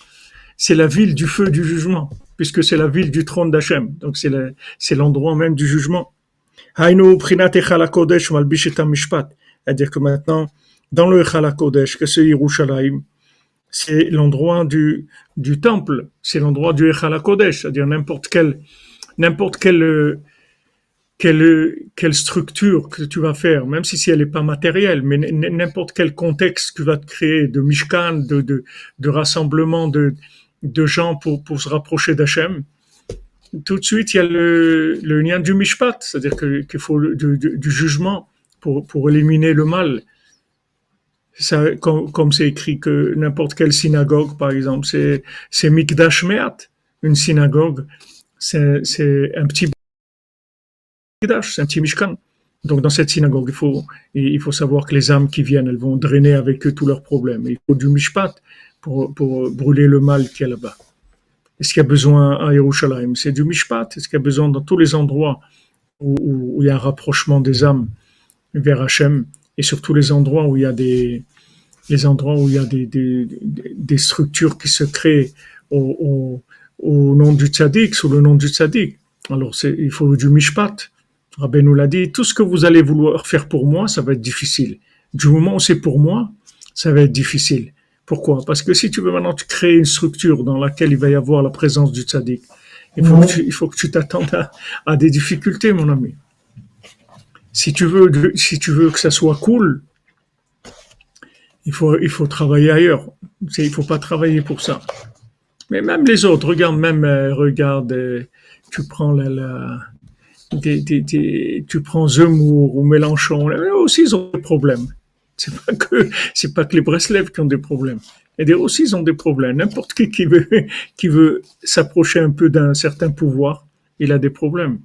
C'est la ville du feu du jugement, puisque c'est la ville du trône d'Hachem. Donc c'est, l'endroit même du jugement. C'est-à-dire que maintenant, dans le Kodesh, que c'est Yerushalayim, c'est l'endroit du, du temple, c'est l'endroit du Kodesh, c'est-à-dire n'importe quel, n'importe quel, quelle, quelle structure que tu vas faire, même si, si elle n'est pas matérielle, mais n'importe quel contexte que tu vas te créer de mishkan, de, de, de rassemblement de, de gens pour, pour se rapprocher d'Hachem, tout de suite il y a le, le lien du mishpat, c'est-à-dire qu'il faut du, du, jugement pour, pour éliminer le mal. Ça, comme, c'est écrit que n'importe quelle synagogue, par exemple, c'est, c'est Mikdash une synagogue, c'est, c'est un petit c'est un petit Mishkan. Donc dans cette synagogue, il faut, il faut savoir que les âmes qui viennent, elles vont drainer avec eux tous leurs problèmes. il faut du Mishpat pour, pour brûler le mal qu'il y a là-bas. Est-ce qu'il y a besoin à Yerushalayim? C'est du Mishpat. Est-ce qu'il y a besoin dans tous les endroits où, où, il y a un rapprochement des âmes vers Hachem? Et sur tous les endroits où il y a des, les endroits où il y a des, des, structures qui se créent au, au, au nom du tzaddik, sous le nom du tzaddik. Alors, il faut du mishpat. Rabbi nous l'a dit, tout ce que vous allez vouloir faire pour moi, ça va être difficile. Du moment où c'est pour moi, ça va être difficile. Pourquoi? Parce que si tu veux maintenant créer une structure dans laquelle il va y avoir la présence du tzaddik, il faut, que, tu, il faut que tu t'attendes à, à, des difficultés, mon ami. Si tu veux, si tu veux que ça soit cool, il faut, il faut travailler ailleurs. Il faut pas travailler pour ça. Mais même les autres, regarde même, euh, regarde, euh, tu prends la, la tu prends Zemmour ou Mélenchon, eux aussi ils ont des problèmes. C'est pas que, c'est pas que les Breslev qui ont des problèmes. Et aussi ils ont des problèmes. N'importe qui qui veut, qui veut s'approcher un peu d'un certain pouvoir, il a des problèmes.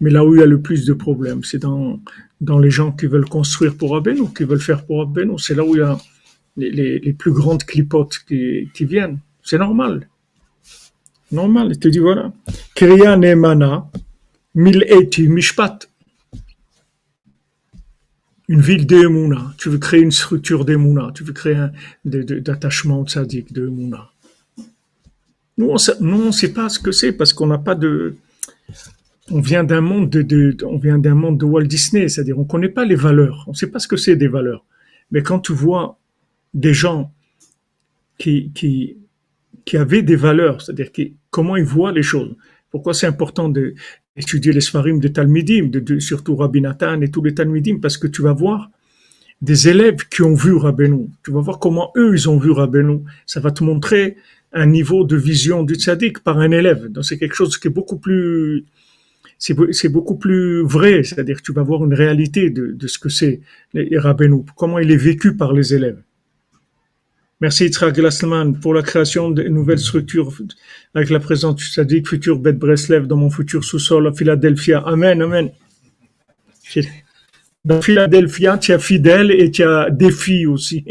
Mais là où il y a le plus de problèmes, c'est dans, dans les gens qui veulent construire pour Abeno, qui veulent faire pour Abeno. C'est là où il y a les, les, les plus grandes clipotes qui, qui viennent. C'est normal. Normal. Il te dit voilà. Kriya Nemana, Mil Eti Mishpat. Une ville d'Emouna. Tu veux créer une structure d'Emouna. Tu veux créer un d'attachement au tzaddik de. Nous, on ne sait pas ce que c'est parce qu'on n'a pas de, on vient d'un monde de, on vient d'un monde de Walt Disney, c'est-à-dire on connaît pas les valeurs, on sait pas ce que c'est des valeurs. Mais quand tu vois des gens qui, qui, qui avaient des valeurs, c'est-à-dire qui, comment ils voient les choses. Pourquoi c'est important d'étudier les Sfarim de Talmidim, de, surtout Rabbi Nathan et tous les Talmidim, parce que tu vas voir des élèves qui ont vu Rabbeinu. Tu vas voir comment eux, ils ont vu Rabbeinu. Ça va te montrer un niveau de vision du tzaddik par un élève. Donc c'est quelque chose qui est beaucoup plus, c'est beaucoup plus vrai, c'est-à-dire tu vas voir une réalité de, ce que c'est Rabbeinu, comment il est vécu par les élèves. Merci Yitzhak Glassman pour la création de nouvelles structures avec la présence du Sadiq, futur Beth Breslev dans mon futur sous-sol à Philadelphia. Amen, amen. Dans Philadelphia, tu as fidèle et tu as défi aussi.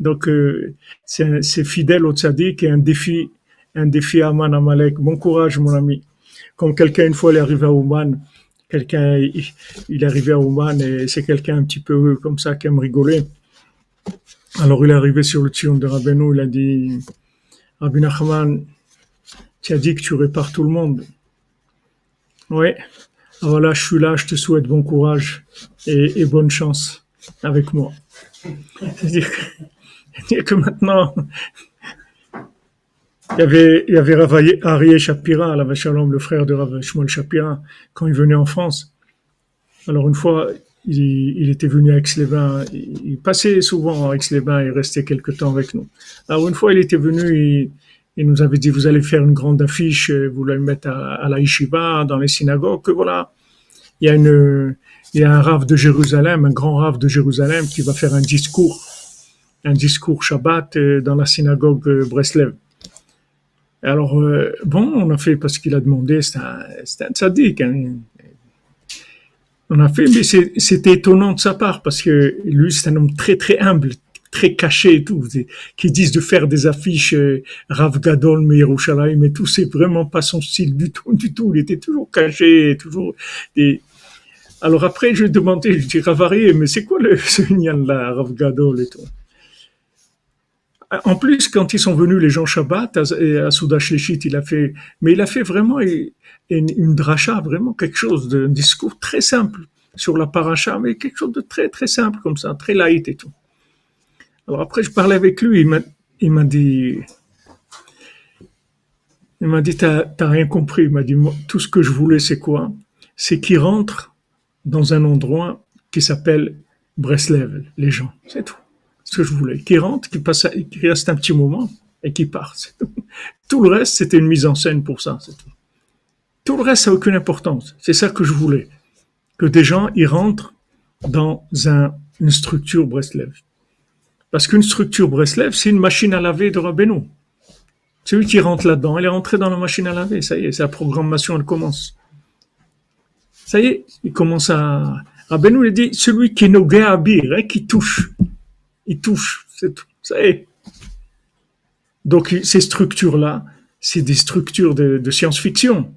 Donc, euh, c'est fidèle au Tzadik et un défi, un défi à Aman Amalek. Bon courage, mon ami comme quelqu'un une fois il est arrivé à Ouman, quelqu'un il, est arrivé à Ouman et c'est quelqu'un un petit peu comme ça qui aime rigoler. Alors il est arrivé sur le tion de Rabbeinu, il a dit Rabbi Nachman, tu as dit que tu répares tout le monde. Oui. Voilà, je suis là, je te souhaite bon courage et, bonne chance avec moi. C'est-à-dire que maintenant, il y avait, il y avait Rav Arié Shapira, la Shalom, le frère de Rav Shmuel Shapira, quand il venait en France. Alors une fois, il, il était venu à Aix-les-Bains, il, passait souvent à Aix-les-Bains et restait quelque temps avec nous. Alors une fois, il était venu, il, nous avait dit, vous allez faire une grande affiche, vous allez mettre à, à la yeshiva, dans les synagogues, que voilà. Il y a une, il y a un rave de Jérusalem, un grand rave de Jérusalem qui va faire un discours, un discours Shabbat euh, dans la synagogue euh, Breslev. Alors, euh, bon, on a fait parce qu'il a demandé, c'est un, un tzaddik. Hein. On a fait, mais c'était étonnant de sa part parce que lui, c'est un homme très, très humble, très caché et tout, qui disent de faire des affiches euh, Rav Gadol, Meirushalayim mais tout, c'est vraiment pas son style du tout, du tout. Il était toujours caché, toujours des... Alors après, je demandé, je dis, Ravarié, mais c'est quoi le, ce là, Rav Gadol et tout? En plus, quand ils sont venus, les gens Shabbat, à, à Soudash il a fait, mais il a fait vraiment une, dracha, vraiment quelque chose d'un discours très simple sur la paracha, mais quelque chose de très, très simple comme ça, très light et tout. Alors après, je parlais avec lui, il m'a, dit, il m'a dit, t'as, rien compris. Il m'a dit, tout ce que je voulais, c'est quoi? C'est qu'il rentre dans un endroit qui s'appelle Breslev, les gens. C'est tout ce que je voulais. Qui rentre, qui passe, qui reste un petit moment et qui part. Tout. le reste, c'était une mise en scène pour ça. Tout. le reste, ça n'a aucune importance. C'est ça que je voulais. Que des gens y rentrent dans un, une structure Breslev. Parce qu'une structure Breslev, c'est une machine à laver de Rabbeinu. Celui qui rentre là-dedans, il est rentré dans la machine à laver. Ça y est, sa programmation, elle commence. Ça y est, il commence à... Rabbeinu, il dit, celui qui est no abir, hein, qui touche il touche, c'est tout. Ça est. Donc ces structures-là, c'est des structures de, de science-fiction.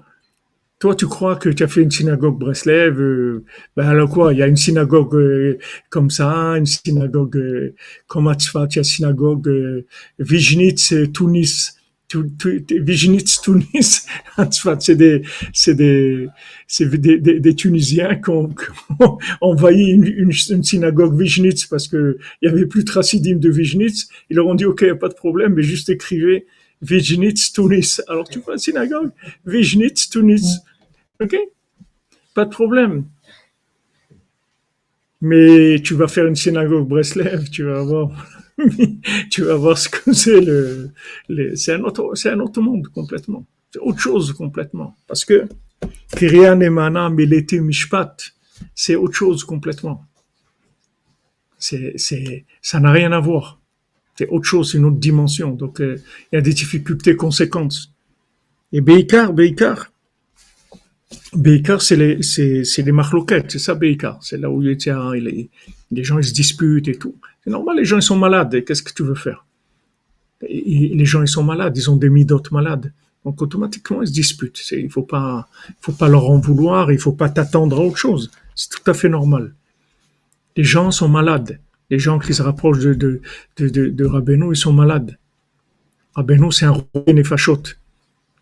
Toi, tu crois que tu as fait une synagogue Breslev, euh, ben alors quoi Il y a une synagogue euh, comme ça, une synagogue euh, comme Atzfat, il y a une synagogue euh, Vijnitz, euh, Tu- tu- Vijnitz, Tunis, c'est des, c'est des, c'est des, des, des Tunisiens qui ont, qui ont envahi une, une, une synagogue Vijnitz parce que il y avait plus de chassidim de Vijnitz. Ils leur ont dit, OK, y a pas de problème, mais juste écrivez Vijnitz, Tunis. Alors tu vois la synagogue Vijnitz, Tunis. OK? Pas de problème. Mais tu vas faire une synagogue Breslev, tu vas voir, tu vas voir ce que c'est le, le- c'est un autre, c'est un autre monde complètement. C'est autre chose complètement. Parce que, Kiria Nemana Melete Mishpat, c'est autre chose complètement. C'est, c'est, ça n'a rien à voir. C'est autre chose, c'est une autre dimension. Donc, euh, il y a des difficultés conséquentes. Et Beikar, Beikar, Beikar, c'est les, c'est, c'est les marloquettes, c'est ça Beikar. C'est là où il y a, il est- les gens ils se disputent et tout. C'est normal, les gens ils sont malades. Qu'est-ce que tu veux faire? Les gens ils sont malades, ils ont des midotes malades. Donc automatiquement ils se disputent. Il faut pas, faut pas leur en vouloir, il faut pas t'attendre à autre chose. C'est tout à fait normal. Les gens sont malades. Les gens qui se rapprochent de, de, de, Rabbeinu, ils sont malades. Rabbeinu, c'est un roi nefashot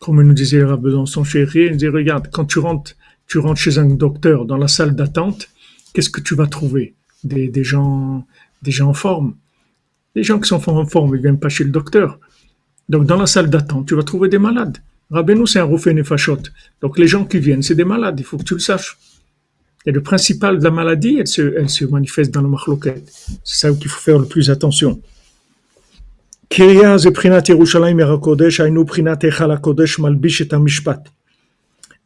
comme nous disait dans son chéri, il disait, regarde, quand tu rentres, tu rentres chez un docteur dans la salle d'attente, qu'est-ce que tu vas trouver? Des, des gens, des gens en forme. Les gens qui sont en forme, ils viennent pas chez le docteur. Donc, dans la salle d'attente, tu vas trouver des malades. Rabbeinu, c'est un roufé nefashot. Donc, les gens qui viennent, c'est des malades. Il faut que tu le saches. Et le principal de la maladie, elle se, elle se manifeste dans le machloket. C'est ça qu'il faut faire le plus attention. קריה זה בחינת ירושלים עיר הקודש, היינו בחינת היכל הקודש מלביש את המשפט.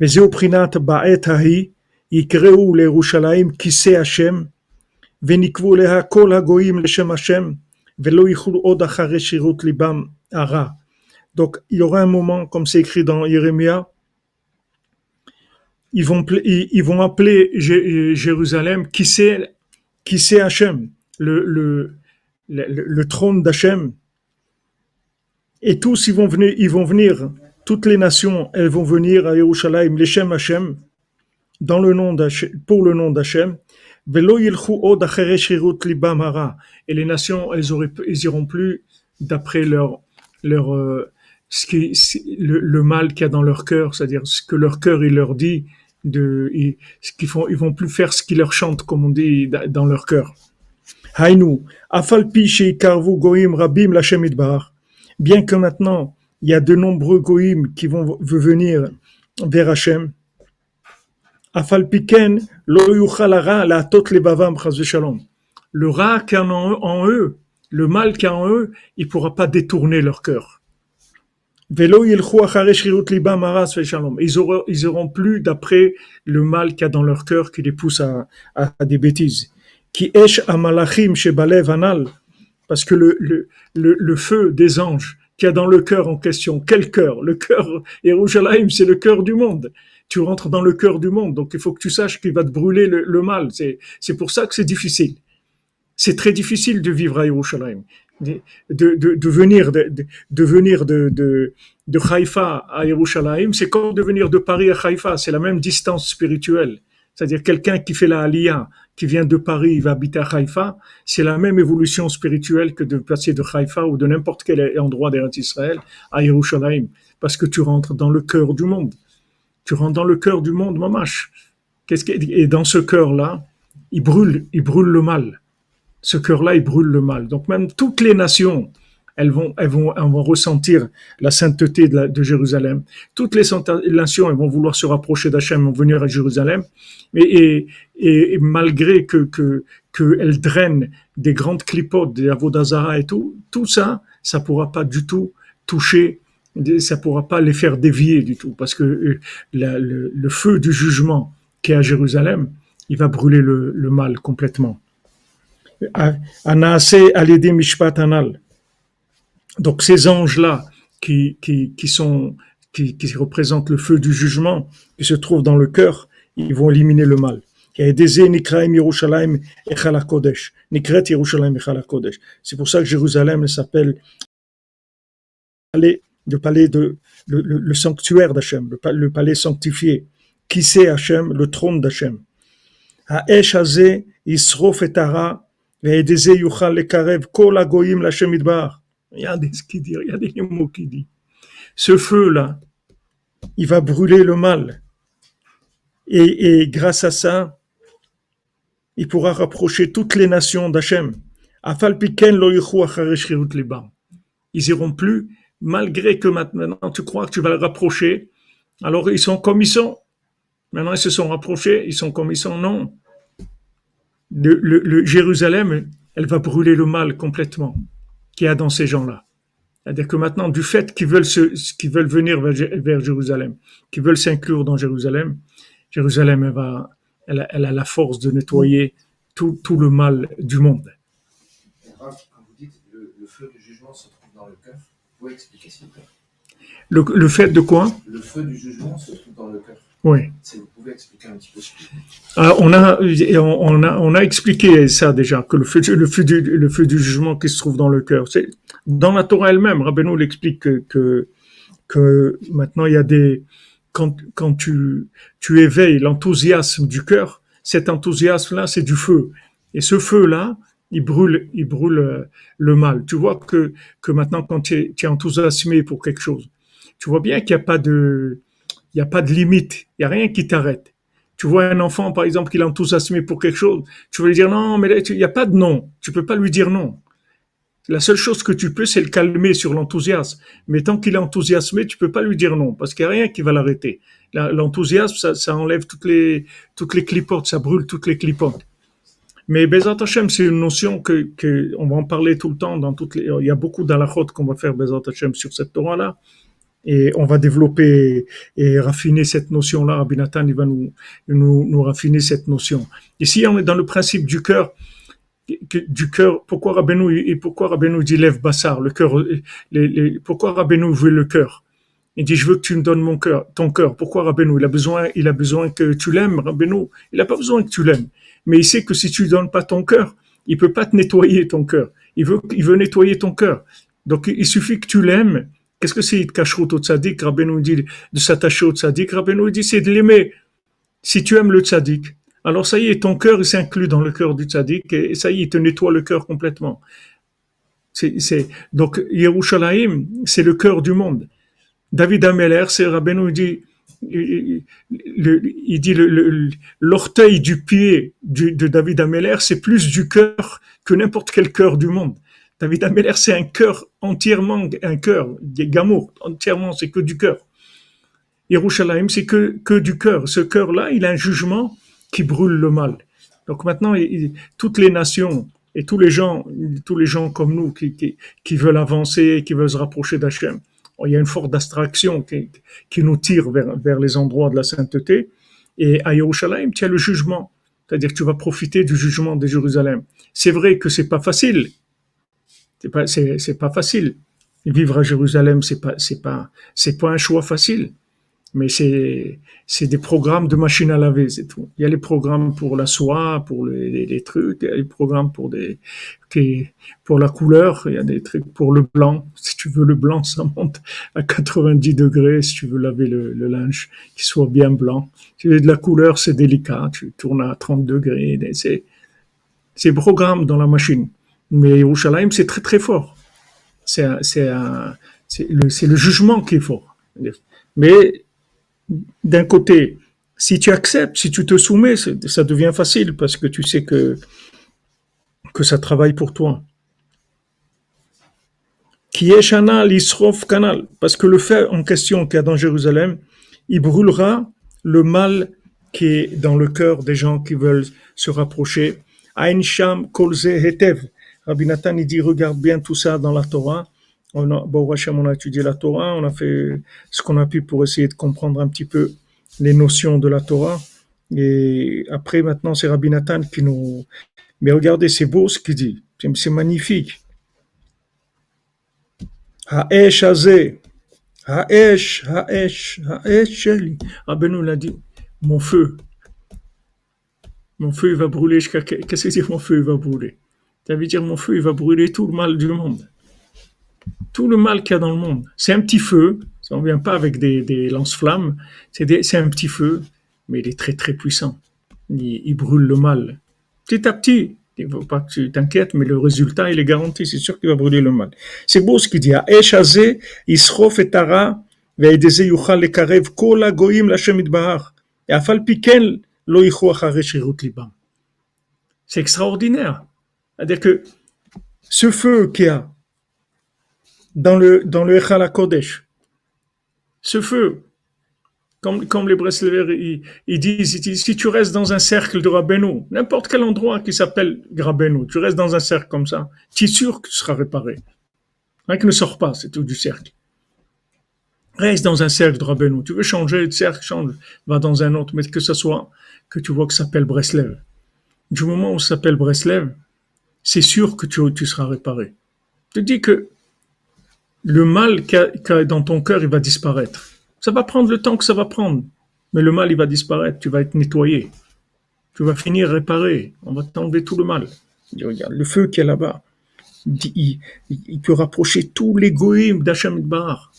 וזהו בחינת בעת ההיא יקראו לירושלים כיסא השם, ונקבו אליה כל הגויים לשם השם, ולא יוכלו עוד אחרי שירות ליבם הרע. Donc, il y aura un moment, comme c'est écrit dans Jérémia, ils vont, pla- ils, ils vont appeler Jé- Jérusalem qui c'est qui c'est Hachem, le, le, le, le trône d'Hachem, et tous ils vont venir, ils vont venir, toutes les nations, elles vont venir à Yerushalayim, l'Eshem Hashem, dans le nom d'Hachem, pour le nom d'Hachem. Et les nations, elles auraient, ils iront plus d'après leur, leur, euh, ce qui, le, le mal qu'il y a dans leur cœur, c'est-à-dire ce que leur cœur il leur dit de, ils, ce qu'ils font, ils vont plus faire ce qui leur chante, comme on dit, da- dans leur cœur. Hainu, afal pi sheikarvu goim rabim idbar bien que maintenant il y a de nombreux goïms qui vont venir vers Hachem, Afalpiken, lo yuchal hara la'atot levavam chas v'shalom. Le rat qu'il y a en, eux, le mal qu'il y a en eux, il pourra pas détourner leur cœur. Ils auront, ils plus d'après le mal qu'il y a dans leur cœur qui les pousse à, des bêtises. Anal. Parce que le, le, le, le feu des anges qu'il y a dans le cœur en question, quel cœur? Le cœur, Yerushalayim, c'est le cœur du monde. Tu rentres dans le cœur du monde, donc il faut que tu saches qu'il va te brûler le, le mal. C'est, pour ça que c'est difficile. C'est très difficile de vivre à Yerushalayim. De, de, de, venir de, de, venir de, de, de Haïfa à Yerushalayim, c'est comme de venir de Paris à Haïfa, c'est la même distance spirituelle. C'est-à-dire quelqu'un qui fait la Aliyah, qui vient de Paris, il va habiter à Haïfa, c'est la même évolution spirituelle que de passer de Haïfa ou de n'importe quel endroit d'Eretz Israël à Yerushalayim, parce que tu rentres dans le cœur du monde. Tu rentres dans le cœur du monde, mamash. Qu'est-ce que, et dans ce cœur-là, il brûle, il brûle le mal. Ce cœur-là, il brûle le mal. Donc même toutes les nations, elles vont, elles vont, elles vont ressentir la sainteté de, Jérusalem. Toutes les nations, elles vont vouloir se rapprocher d'Hachem, vont venir à Jérusalem. Et malgré que, que, que elles drainent des grandes clipotes, des avodazara et tout, tout ça, ça pourra pas du tout toucher, ça pourra pas les faire dévier du tout, parce que la, le, feu du jugement qui est à Jérusalem, il va brûler le, mal complètement. Donc ces anges-là qui, qui, qui sont qui, qui, représentent le feu du jugement, qui se trouvent dans le cœur, ils vont éliminer le mal. C'est pour ça que Jérusalem s'appelle le palais de le, le, sanctuaire d'Hachem, le, le, palais sanctifié. Qui c'est Hachem, le trône d'Hachem. Ha'esh hazeh yisrof et hara ve'edeze yuchal lekarev kol hagoyim l'Hachem idbar. Regardez ce qu'il dit, regardez les mots qu'il dit. Ce feu-là, il va brûler le mal. Et, et grâce à ça, il pourra rapprocher toutes les nations d'Hachem. Afalpiken lo yichu Ils iront plus malgré que maintenant tu crois que tu vas les rapprocher. Alors ils sont comme ils sont. Maintenant ils se sont rapprochés, ils sont comme ils sont. Non. Le, le- le Jérusalem, elle va brûler le mal complètement qu'il y a dans ces gens-là. C'est-à-dire que maintenant, du fait qu'ils veulent, se, qu'ils veulent venir vers, Jé- vers Jérusalem, qu'ils veulent s'inclure dans Jérusalem, Jérusalem, elle, va, elle, a, elle a la force de nettoyer tout, tout le mal du monde. Et Rav, quand vous dites le, le feu du jugement se trouve dans le cœur, vous pouvez expliquer s'il vous plaît? Le, le fait de quoi? Le feu du jugement se trouve dans le cœur. Oui. Si vous pouvez expliquer un petit peu Ah, on, a, on, a, on a expliqué ça déjà, que le feu, du- le feu, du, le feu du jugement qui se trouve dans le cœur. C'est, dans la Torah elle-même, Rabbeinu l'explique que, que, que maintenant il y a des. Quand, quand tu, tu éveilles l'enthousiasme du cœur, cet enthousiasme-là, c'est du feu. Et ce feu-là, il brûle, il brûle euh, le mal. Tu vois que, que maintenant, quand tu es, es enthousiasmé pour quelque chose, tu vois bien qu'il n'y a pas de, il n'y a pas de limite. Il n'y a rien qui t'arrête. Tu vois un enfant, par exemple, qui est enthousiasmé pour quelque chose, tu veux lui dire non, mais il n'y a pas de non. Tu peux pas lui dire non. La seule chose que tu peux, c'est le calmer sur l'enthousiasme. Mais tant qu'il est enthousiasmé, tu peux pas lui dire non, parce qu'il n'y a rien qui va l'arrêter. La- L'enthousiasme, ça, ça enlève toutes les, toutes les clipotes, ça brûle toutes les clipotes. Mais Bezat Hashem, c'est une notion que, on va en parler tout le temps dans toutes les, il y a beaucoup d'alakhot qu'on va faire Bezat Hashem sur cette Torah-là. Et on va développer et raffiner cette notion-là. Rabbi Nathan, il va nous, nous, raffiner cette notion. Ici, on est dans le principe du cœur, du cœur. Pourquoi Rabbeinu, et pourquoi Rabbeinu dit lève Bassar, le cœur, les, pourquoi Rabbeinu veut le cœur? Il dit, je veux que tu me donnes mon cœur, ton cœur. Pourquoi Rabbeinu? Il a besoin, il a besoin que tu l'aimes, Rabbeinu. Il n'a pas besoin que tu l'aimes. Mais il sait que si tu lui donnes pas ton cœur, il peut pas te nettoyer ton cœur. Il veut, il veut nettoyer ton cœur. Donc, il suffit que tu l'aimes. Qu'est-ce que c'est, Kashrut au tzaddik? Rabbeinu dit de s'attacher au tzaddik. Rabbeinu dit, c'est de l'aimer. Si tu aimes le tzaddik, alors ça y est, ton cœur s'inclut dans le cœur du tzaddik et ça y est, il te nettoie le cœur complètement. C'est, donc, Yerushalayim, c'est le cœur du monde. David Ameller, c'est Rabbeinu dit, il dit l'orteil du pied de David Ameller, c'est plus du cœur que n'importe quel cœur du monde. David Ameller, c'est un cœur entièrement, un cœur, Gamour, entièrement, c'est que du cœur. Yerushalayim, c'est que, que du cœur. Ce cœur-là, il a un jugement qui brûle le mal. Donc maintenant, toutes les nations et tous les gens, tous les gens comme nous qui, qui, qui veulent avancer, qui veulent se rapprocher d'Hachem, il y a une forte d'abstraction qui, nous tire vers, les endroits de la sainteté. Et à Yerushalayim, tu as le jugement. C'est-à-dire que tu vas profiter du jugement de Jérusalem. C'est vrai que c'est pas facile. C'est pas, pas facile. Vivre à Jérusalem, c'est pas, c'est pas un choix facile. Mais c'est, c'est des programmes de machine à laver, c'est tout. Il y a les programmes pour la soie, pour les, les, trucs, il y a les programmes pour des, pour la couleur, il y a des trucs pour le blanc. Si tu veux le blanc, ça monte à 90 degrés. Si tu veux laver le, le linge, qu'il soit bien blanc. Si tu veux de la couleur, c'est délicat. Tu tournes à 30 degrés. C'est, c'est programme dans la machine. Mais Yerushalayim, c'est très très fort. C'est, c'est, c'est le, c'est le jugement qui est fort. Mais d'un côté, si tu acceptes, si tu te soumets, ça devient facile parce que tu sais que, ça travaille pour toi. Qui est Canal, parce que le fait en question qu'il y a dans Jérusalem, il brûlera le mal qui est dans le cœur des gens qui veulent se rapprocher. Ain Sham Kolze Hetev. Rabbi Nathan, dit, regarde bien tout ça dans la Torah. On a, bon, Hachem, on a étudié la Torah, on a fait ce qu'on a pu pour essayer de comprendre un petit peu les notions de la Torah. Et après, maintenant, c'est Rabbi Nathan qui nous... Mais regardez, c'est beau ce qu'il dit. C'est- magnifique. Ha'esh hazeh. Ha'esh, ha'esh, ha'esh. Rabbeinu l'a dit. Mon feu. Mon feu, il va brûler jusqu'à... Qu'est-ce que c'est mon feu, il va brûler? Ça veut dire mon feu, il va brûler tout le mal du monde tout le mal qu'il y a dans le monde. C'est un petit feu, ça ne vient pas avec des, des lance-flammes, c'est un petit feu, mais il est très très puissant. Il, brûle le mal. Petit à petit, il ne faut pas que tu t'inquiètes, mais le résultat, il est garanti, c'est sûr qu'il va brûler le mal. C'est beau ce qu'il dit. Et C'est extraordinaire. C'est-à-dire que ce feu qui a dans le, dans le HaKodesh, ce feu, comme, comme les Breslevers, ils, ils disent, si tu restes dans un cercle de Rabbeinu, n'importe quel endroit qui s'appelle Rabbeinu, tu restes dans un cercle comme ça, tu es sûr que tu seras réparé. Rien que ne sors pas, c'est tout du cercle. Reste dans un cercle de Rabbeinu. Tu veux changer de cercle, change, va dans un autre, mais que ce soit que tu vois que ça s'appelle Breslev. Du moment où ça s'appelle Breslev, c'est sûr que tu, tu seras réparé. Je te dis que le mal qui est dans ton cœur, il va disparaître. Ça va prendre le temps que ça va prendre, mais le mal, il va disparaître. Tu vas être nettoyé. Tu vas finir réparé. On va t'enlever tout le mal. Regarde, le feu qui est là-bas, il, il, peut rapprocher tout l'égoïme d'Hachem Bar.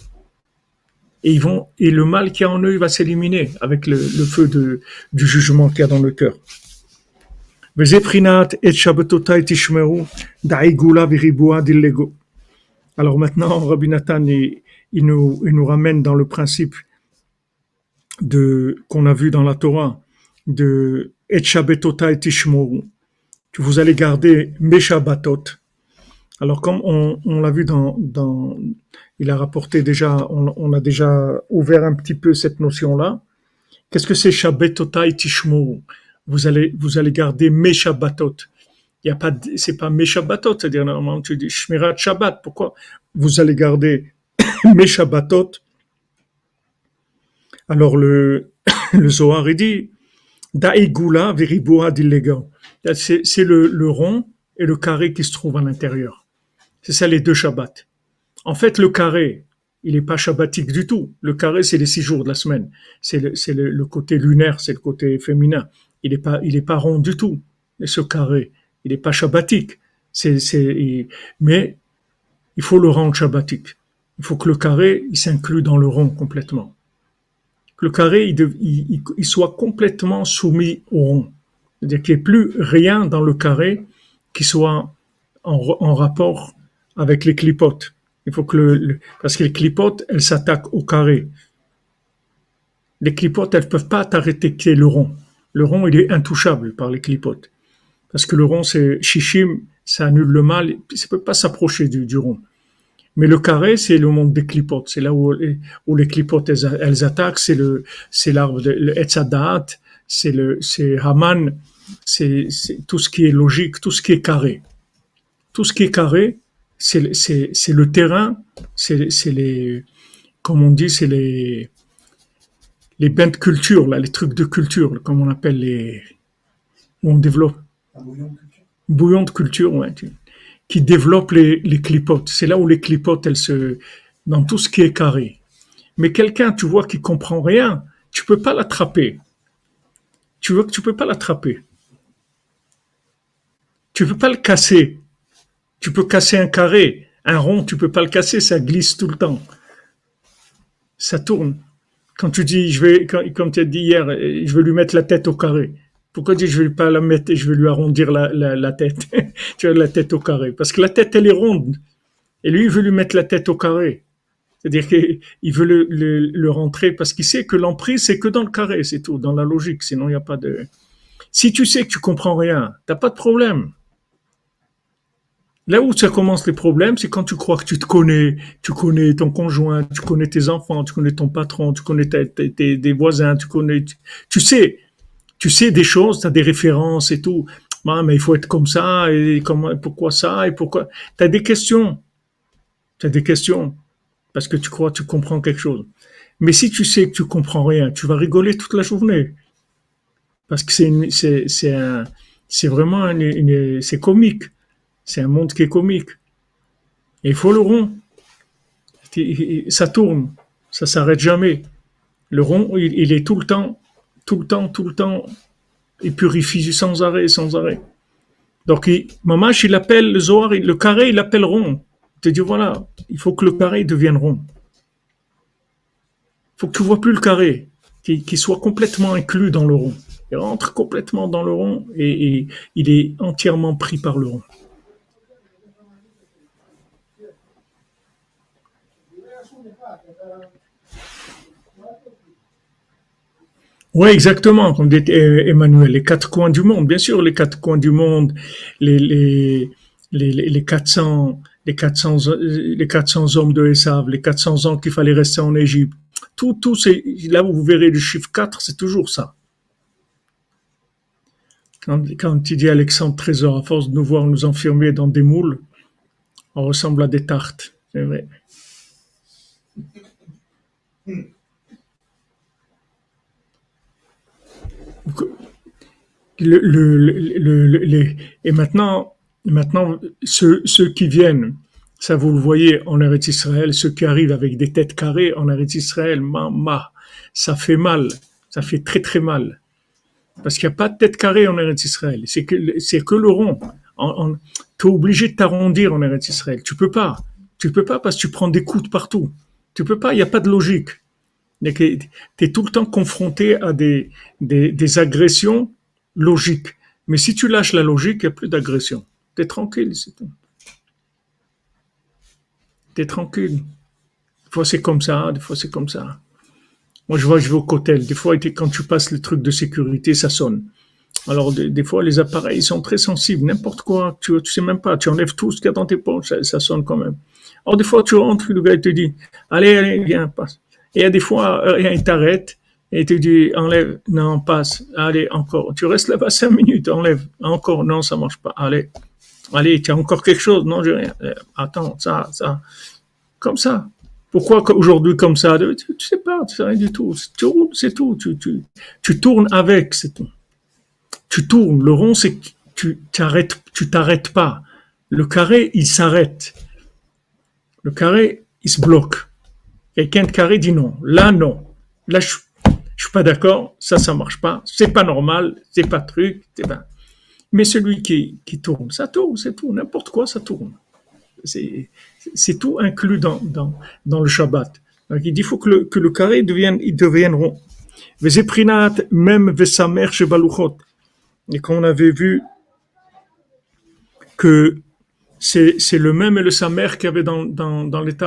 Et, ils vont, et le mal qui est en eux, il va s'éliminer avec le, le feu de, du jugement qu'il y a dans le cœur. et alors maintenant, Rabbi Nathan, il, nous, ramène dans le principe qu'on a vu dans la Torah, de et Shabbatotai tishmoru. Que vous allez garder mes. Alors comme on, l'a vu dans, il a rapporté déjà, on, a déjà ouvert un petit peu cette notion-là. Qu'est-ce que c'est Shabbatotai tishmoru? Vous allez, vous allez garder mes Shabbatot. Il y a pas, c'est pas mes Shabbatot, c'est-à-dire normalement tu dis Shmirat Shabbat. Pourquoi vous allez garder mes Shabbatot? Alors le, Zohar il dit Daigula veriboa dillega. C'est le, rond et le carré qui se trouvent à l'intérieur. C'est ça les deux Shabbats. En fait, le carré, il n'est pas shabbatique du tout. Le carré, c'est les six jours de la semaine. C'est le, côté lunaire, c'est le côté féminin. Il n'est pas, pas rond du tout. Ce carré, il n'est pas shabbatique. C'est, c'est, mais il faut le rendre shabbatique. Il faut que le carré, il s'inclue dans le rond complètement. Que le carré, il, soit complètement soumis au rond. C'est-à-dire qu'il n'y ait plus rien dans le carré qui soit en, rapport avec les clipotes. Il faut que le, parce que les clipotes, elles s'attaquent au carré. Les clipotes, elles peuvent pas t'arrêter le rond. Le rond, il est intouchable par les clipotes. Parce que le rond, c'est shishim, ça annule le mal, ça peut pas s'approcher du, rond. Mais le carré, c'est le monde des clipotes. C'est là où, les clipotes, elles, attaquent. C'est le, c'est l'arbre de le Etzadat, c'est le, c'est Haman, c'est, tout ce qui est logique, tout ce qui est carré. Tout ce qui est carré, c'est, le- terrain, c'est, les, comme on dit, c'est les, les bains de culture, là, les trucs de culture, comme on appelle les, où on développe bouillon de culture. bouillon de culture, qui développe les, clipotes. C'est là où les clipotes, elles se, dans tout ce qui est carré. Mais quelqu'un, tu vois, qui comprend rien, tu peux pas l'attraper. Tu vois que tu peux pas l'attraper. Tu peux pas le casser. Tu peux casser un carré, un rond, tu peux pas le casser, ça glisse tout le temps. Ça tourne. Quand tu dis, je vais, comme tu as dit hier, je vais lui mettre la tête au carré. Pourquoi dire je vais pas la mettre, je vais lui arrondir la, la, tête, tu as la tête au carré, parce que la tête elle est ronde, et lui il veut lui mettre la tête au carré, c'est-à-dire qu'il veut le, le, rentrer parce qu'il sait que l'emprise c'est que dans le carré, c'est tout, dans la logique, sinon il n'y a pas de. Si tu sais que tu comprends rien, t'as pas de problème. Là où ça commence les problèmes, c'est quand tu crois que tu te connais, tu connais ton conjoint, tu connais tes enfants, tu connais ton patron, tu connais tes, voisins, tu connais, tu sais, tu sais des choses, tu as des références et tout. Ah, mais il faut être comme ça, et comment, pourquoi ça, et pourquoi? Tu des questions. Tu as des questions. Parce que tu crois que tu comprends quelque chose. Mais si tu sais que tu comprends rien, tu vas rigoler toute la journée. Parce que c'est vraiment une, c'est comique. C'est un monde qui est comique. Et il faut le rond. Ça tourne. Ça s'arrête jamais. Le rond, il est tout le temps, tout le temps, tout le temps, il purifie sans arrêt, sans arrêt. Donc, il, Mamash, il appelle le Zohar, le carré, il l'appelle rond. Il te dit voilà, il faut que le carré devienne rond. Il faut que tu vois plus le carré, qu'il soit complètement inclus dans le rond. Il rentre complètement dans le rond et, il est entièrement pris par le rond. Oui, exactement, comme dit Emmanuel, les quatre coins du monde, bien sûr, les quatre coins du monde, les, les, les, les 400, les 400, les 400 hommes de Esav, les 400 ans qu'il fallait rester en Égypte. Tout, tout, c'est, là où vous verrez le chiffre 4, c'est toujours ça. Quand, tu dis Alexandre Trésor, à force de nous voir nous enfermer dans des moules, on ressemble à des tartes, vrai. Le, le, le, et maintenant, maintenant ceux, ceux, qui viennent, ça vous le voyez en Eretz Israël, ceux qui arrivent avec des têtes carrées en Eretz Israël, ma, ma, ça fait mal, ça fait très très mal. Parce qu'il n'y a pas de tête carrée en Eretz Israël. C'est que, c'est que le rond. Tu es obligé de t'arrondir en Eretz Israël. Tu peux pas. Tu peux pas parce que tu prends des coups de partout. Tu peux pas, il n'y a pas de logique. Tu es tout le temps confronté à des, des, des, agressions logiques. Mais si tu lâches la logique, il n'y a plus d'agression. Tu es tranquille, c'est tout. Tu es tranquille. Des fois c'est comme ça, des fois c'est comme ça. Moi, je vois, je vais au cotel. Des fois, quand tu passes le truc de sécurité, ça sonne. Alors, des, fois, les appareils sont très sensibles. N'importe quoi, tu, tu sais même pas. Tu enlèves tout ce qu'il y a dans tes poches, ça, sonne quand même. Alors, des fois, tu rentres, le gars, il te dit, allez, allez, viens, passe. Et il y a des fois, euh, il t'arrête et te dit, enlève, non, passe, allez, encore. Tu restes là-bas cinq minutes, enlève, encore, non, ça marche pas, allez. Allez, tu as encore quelque chose? Non, j'ai rien. Euh, attends, ça, ça. Comme ça. Pourquoi aujourd'hui comme ça tu, sais pas, tu sais rien du tout. Tu roules, c'est tout. Tu, tu, tu tournes avec, c'est tout. Tu tournes. Le rond, c'est tu t'arrêtes, tu t'arrêtes pas. Le carré, il s'arrête. Le carré, il se bloque. Quelqu'un de carré dit non. Là, non. Là, je, je suis pas d'accord. Ça, ça marche pas. C'est pas normal. C'est pas truc. C'est pas. Mais celui qui, qui tourne, ça tourne, c'est tout. N'importe quoi, ça tourne. C'est, tout inclus dans, dans, dans le Shabbat. Donc il dit faut que le, que le carré devienne, il devienne rond. même vesamer chez Baluchot. Et qu'on avait vu que c'est, le même et le samer qu'il y avait dans, dans, dans les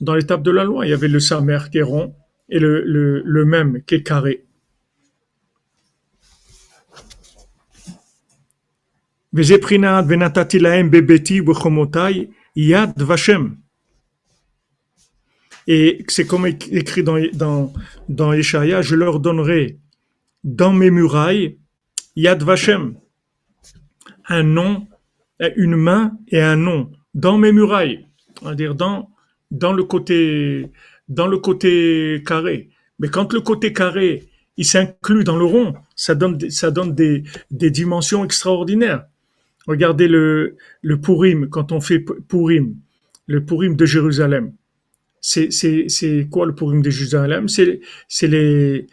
dans les de la loi. Il y avait le samer qui est rond et le, le, le même qui est carré. Yad Vashem. Et c'est comme écrit dans, dans, dans je leur donnerai dans mes murailles Yad Vashem, un nom, une main et un nom dans mes murailles, c'est-à-dire dans, dans le côté, dans le côté carré. Mais quand le côté carré, il s'inclut dans le rond, ça donne, ça donne des, des dimensions extraordinaires. Regardez le, le Purim, quand on fait Purim, le Purim de Jérusalem. C'est, quoi le Purim de Jérusalem? C'est, les,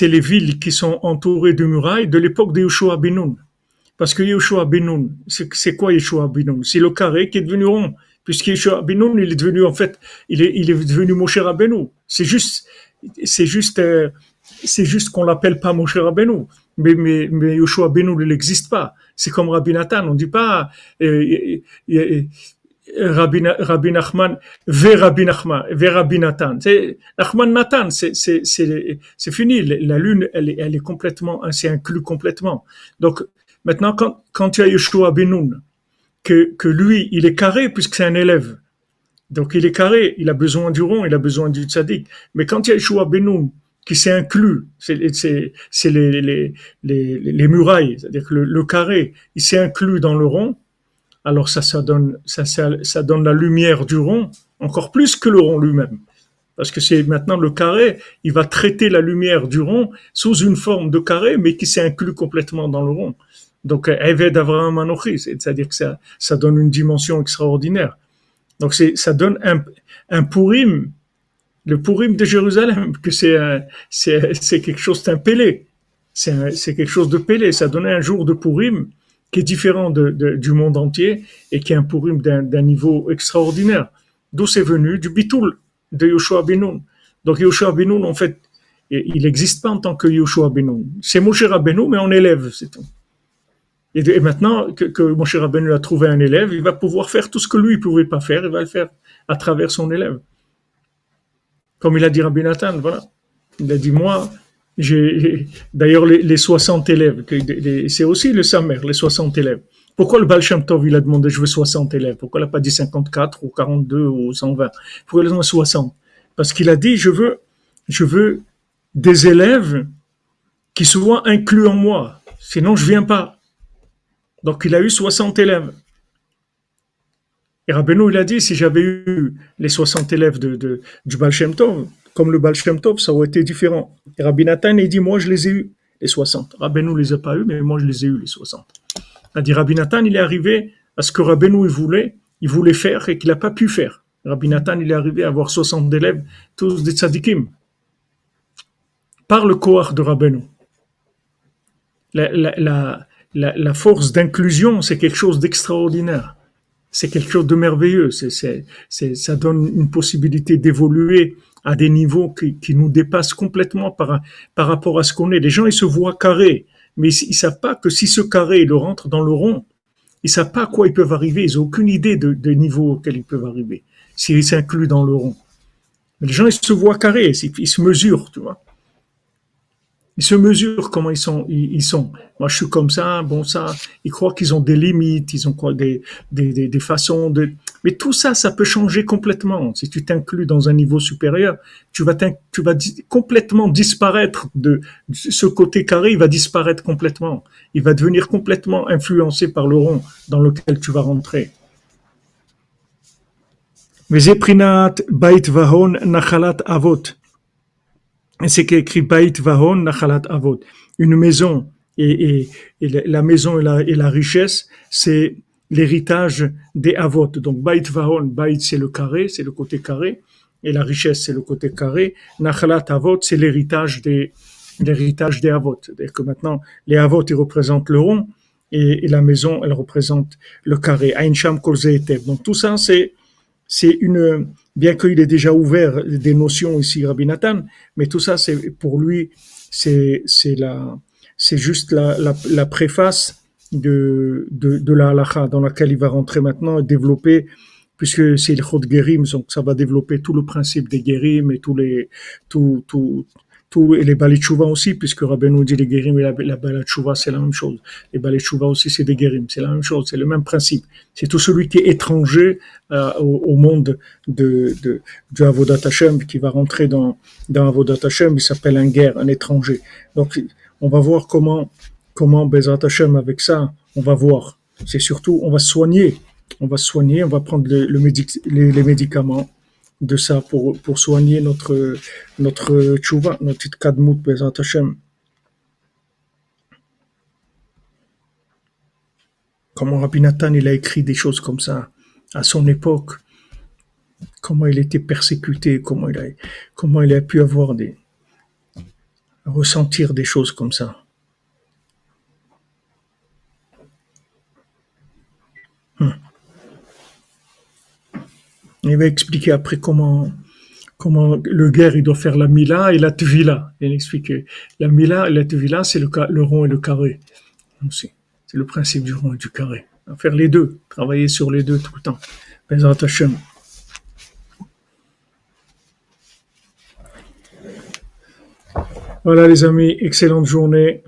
les villes qui sont entourées de murailles de l'époque de Yeshua Benoun. Parce que Yeshua Benoun, c'est, quoi Yeshua Benoun C'est le carré qui est devenu rond. Puisque Yeshua Benoun, il est devenu, en fait, il est, il est devenu Moshe Rabbeinu. C'est juste, c'est juste, euh, c'est juste qu'on l'appelle pas Moshe Rabbeinu. Mais, mais, mais Yeshua Benoun, il n'existe pas. C'est comme Rabbi Nathan, on dit pas euh, euh, Rabbi, Rabbi Nachman, ve Rabbi Nachman, ve Rabbi Nathan. C'est Nachman Nathan, c'est c'est c'est fini. La lune, elle est elle est complètement, c'est inclus complètement. Donc maintenant, quand quand tu as Yeshua Benoun, que lui, il est carré puisque c'est un élève. Donc il est carré, il a besoin du rond, il a besoin du tzaddik. Mais quand il y a Yeshua Benoun, qui s'est inclus, c'est les, les, les, les, murailles, c'est-à-dire que le, carré, il s'est inclus dans le rond, alors ça, ça, ça, donne la lumière du rond encore plus que le rond lui-même. Parce que c'est maintenant le carré, il va traiter la lumière du rond sous une forme de carré, mais qui s'est inclus complètement dans le rond. Donc, Eved Avraham Anochi, c'est-à-dire que ça, donne une dimension extraordinaire. Donc, ça donne un, un Purim le Purim de Jérusalem, que c'est c'est quelque chose d'un pélé. C'est quelque chose de pélé. Ça donnait un jour de Purim qui est différent du monde entier et qui est un Purim d'un d'un niveau extraordinaire. D'où c'est venu Du bitoul de Yoshua Benoun. Donc Yoshua Benoun, en fait, il n'existe pas en tant que Yoshua Benoun. C'est Moshe Rabbeinu, mais on élève, c'est tout. Et, maintenant que, que Moshe Rabbeinu a trouvé un élève, il va pouvoir faire tout ce que lui ne pouvait pas faire, il va le faire à travers son élève. Comme il a dit Rabbi Nathan, voilà. Il a dit, moi, j'ai, d'ailleurs, les, les 60 élèves, c'est aussi le Samer, les 60 élèves. Pourquoi le Baal Shem Tov, il a demandé, je veux 60 élèves? Pourquoi il n'a pas dit 54 ou 42 ou 120? Pourquoi il a demandé 60? Parce qu'il a dit, je veux, je veux des élèves qui soient inclus en moi. Sinon, je viens pas. Donc, il a eu 60 élèves. Et Rabbeinu, il a dit, si j'avais eu les 60 élèves de, du Baal Shem Tov, comme le Baal Shem Tov, ça aurait été différent. Et Rabbi Nathan, il dit, moi, je les ai eus, les 60. Rabbeinu les a pas eus, mais moi, je les ai eus, les 60. Il a dit, Rabbi Nathan, il est arrivé à ce que Rabbeinu, il voulait, il voulait faire et qu'il n'a pas pu faire. Rabbi Nathan, il est arrivé à avoir 60 élèves, tous des tzadikim. Par le Kohar de Rabbeinu. La, force d'inclusion, c'est quelque chose d'extraordinaire c'est quelque chose de merveilleux. Ça donne une possibilité d'évoluer à des niveaux qui, nous dépassent complètement par, rapport à ce qu'on est. Les gens, ils se voient carrés, mais ils, ils savent pas que si ce carré, ils le rentrent dans le rond, ils savent pas à quoi ils peuvent arriver. Ils ont aucune idée de, des niveaux auxquels ils peuvent arriver s'ils s'incluent dans le rond. Les gens, ils se voient carrés, ils se mesurent, tu vois ils se mesurent comment ils sont. Ils, sont. Moi, je suis comme ça, bon ça. Ils croient qu'ils ont des limites, ils ont quoi, des, des, des, des, façons de. Mais tout ça, ça peut changer complètement. Si tu t'inclus dans un niveau supérieur, tu vas, tu vas complètement disparaître de, ce côté carré. Il va disparaître complètement. Il va devenir complètement influencé par le rond dans lequel tu vas rentrer. Mais Zeprinat Bait Vahon Nachalat Avot. C'est écrit Bait Vahon Nachalat Avot. Une maison et, et, la- maison et la, et la richesse, c'est l'héritage des Avot. Donc Bait Vahon, Bait c'est le carré, c'est le côté carré, et la richesse c'est le côté carré. Nachalat Avot, c'est l'héritage des l'héritage des Avot. C'est-à-dire que maintenant, les Avot, ils représentent le rond, et, la maison, elle représente le carré. Ain Sham Kol Ze Etev. Donc tout ça, c'est c'est une, bien qu'il ait déjà ouvert des notions ici, Rabbi Nathan, mais tout ça, c'est pour lui, c'est la, c'est juste la, la, la préface de, de, de la halakha dans laquelle il va rentrer maintenant et développer, puisque c'est le chod gerim, donc ça va développer tout le principe des gerim et tous les, tout, tout, tout, et les balitchouva aussi, puisque Rabbi nous dit les gerim et la, la balitchouva, c'est la même chose. Les balitchouva aussi, c'est des gerim, c'est la même chose, c'est le même principe. C'est tout celui qui est étranger euh, au, au monde de, de, du Avodat Hashem qui va rentrer dans, dans Avodat Hashem, il s'appelle un guerre, un étranger. Donc, on va voir comment, comment Bezrat Hashem avec ça, on va voir. C'est surtout, on va soigner, on va soigner, on va prendre les, les médicaments de ça pour, pour soigner notre, notre tchouva, notre kadmout Bezrat Hashem. Comment Rabbi Nathan, il a écrit des choses comme ça à son époque? Comment il était persécuté, comment il a, comment il a pu avoir des, ressentir des choses comme ça? Il va expliquer après comment, comment le guerre il doit faire la mila et la tvila. Il explique que la mila et la tvila c'est le, rond et le carré. C'est le principe du rond et du carré. Faire les deux, travailler sur les deux tout le temps. Bezrat Hashem. Voilà les amis, excellente journée.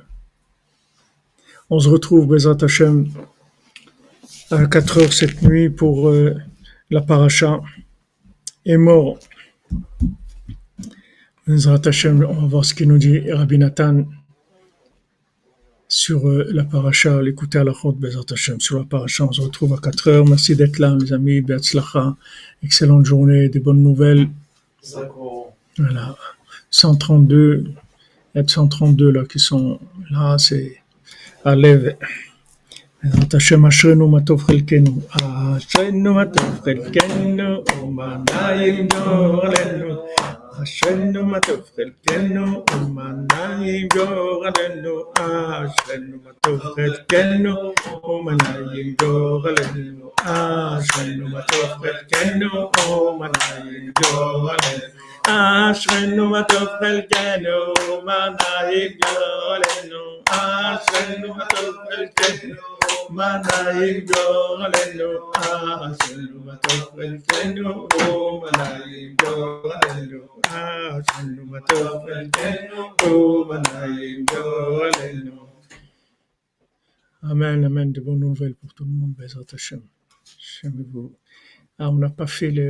On se retrouve, Hashem, à 4 heures cette nuit pour euh, la paracha. Est mort. On va voir ce qu'il nous dit Rabbi Nathan sur euh, la paracha, l'écouter à la route, Bezrat Hashem, sur la. On se retrouve à 4 heures. Merci d'être là, mes amis. Beatzlacha. Excellente journée, des bonnes nouvelles. Voilà. 132, il y a 132 là qui sont là, c'est à lève. בעזרת השם אשרינו מה טוב חלקנו, אשרינו מה טוב חלקנו, ומה נעים גורלנו, אשרנו מה טוב חלקנו ומה גורלנו אשרנו מה טוב חלקנו ומה גורלנו אשרנו מה טוב חלקנו ומה גורלנו אשרנו מה טוב חלקנו ומה גורלנו אשרנו מה טוב חלקנו מנהים גורלנו, אשרנו בטוב חלקנו, ומנהים גורלנו, אשרנו בטוב חלקנו, ומנהים גורלנו. Amen, amen, de bonnes nouvelles pour tout le monde, Bezrat Hashem. vous. Ah, on n'a pas fait le,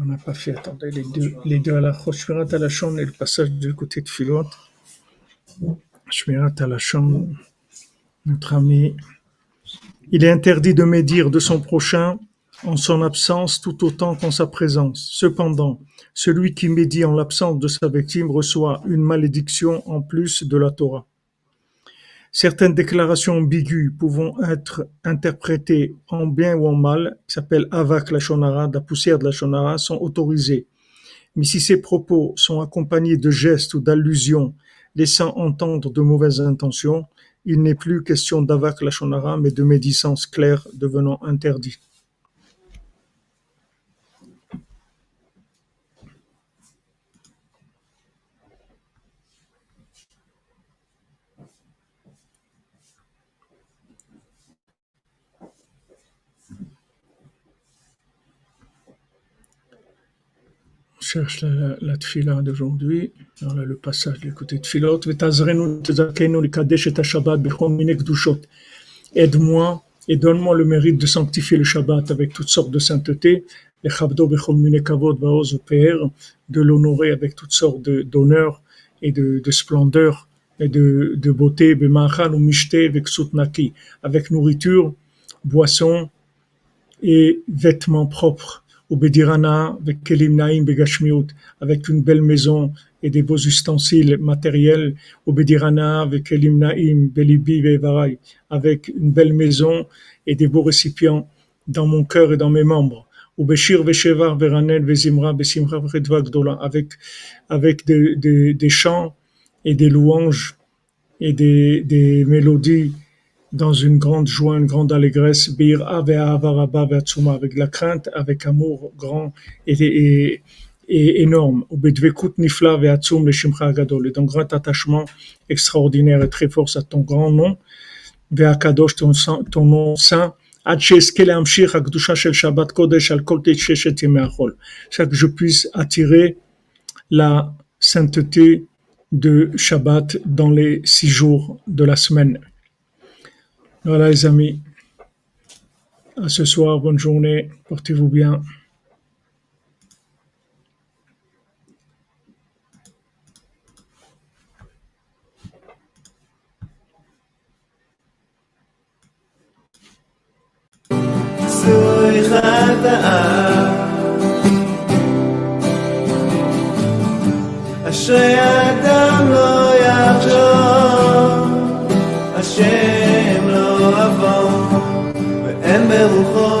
on n'a pas fait, attendez, les deux, les deux à la Shmirat à la chambre et le passage du côté de Philot. Shmirat à la chambre, notre ami il est interdit de médire de son prochain en son absence tout autant qu'en sa présence. Cependant, celui qui médit en l'absence de sa victime reçoit une malédiction en plus de la Torah. Certaines déclarations ambiguës pouvant être interprétées en bien ou en mal, qui s'appellent avak la shonara, la poussière de la shonara, sont autorisées. Mais si ces propos sont accompagnés de gestes ou d'allusions laissant entendre de mauvaises intentions, il n'est plus question d'avak lachonara, mais de médisance claire devenant interdit. Cherche la, la tfila d'aujourd'hui. Voilà le passage du côté de Philot. Aide-moi et donne-moi le mérite de sanctifier le Shabbat avec toutes sortes de sainteté, de l'honorer avec toutes sortes d'honneur et de, de splendeur et de, de beauté, avec nourriture, boisson et vêtements propres avec une belle maison et des beaux ustensiles matériels, avec avec une belle maison et des beaux récipients dans mon cœur et dans mes membres. avec, avec des, des, chants et des louanges et des, des mélodies dans une grande joie, une grande allégresse, avec la crainte, avec amour grand et, et, et énorme, et donc grand attachement extraordinaire et très fort à ton grand nom, ton, ton nom saint, chaque que je puisse attirer la sainteté de Shabbat dans les six jours de la semaine. Voilà les amis. À ce soir, bonne journée, portez-vous bien. 也无话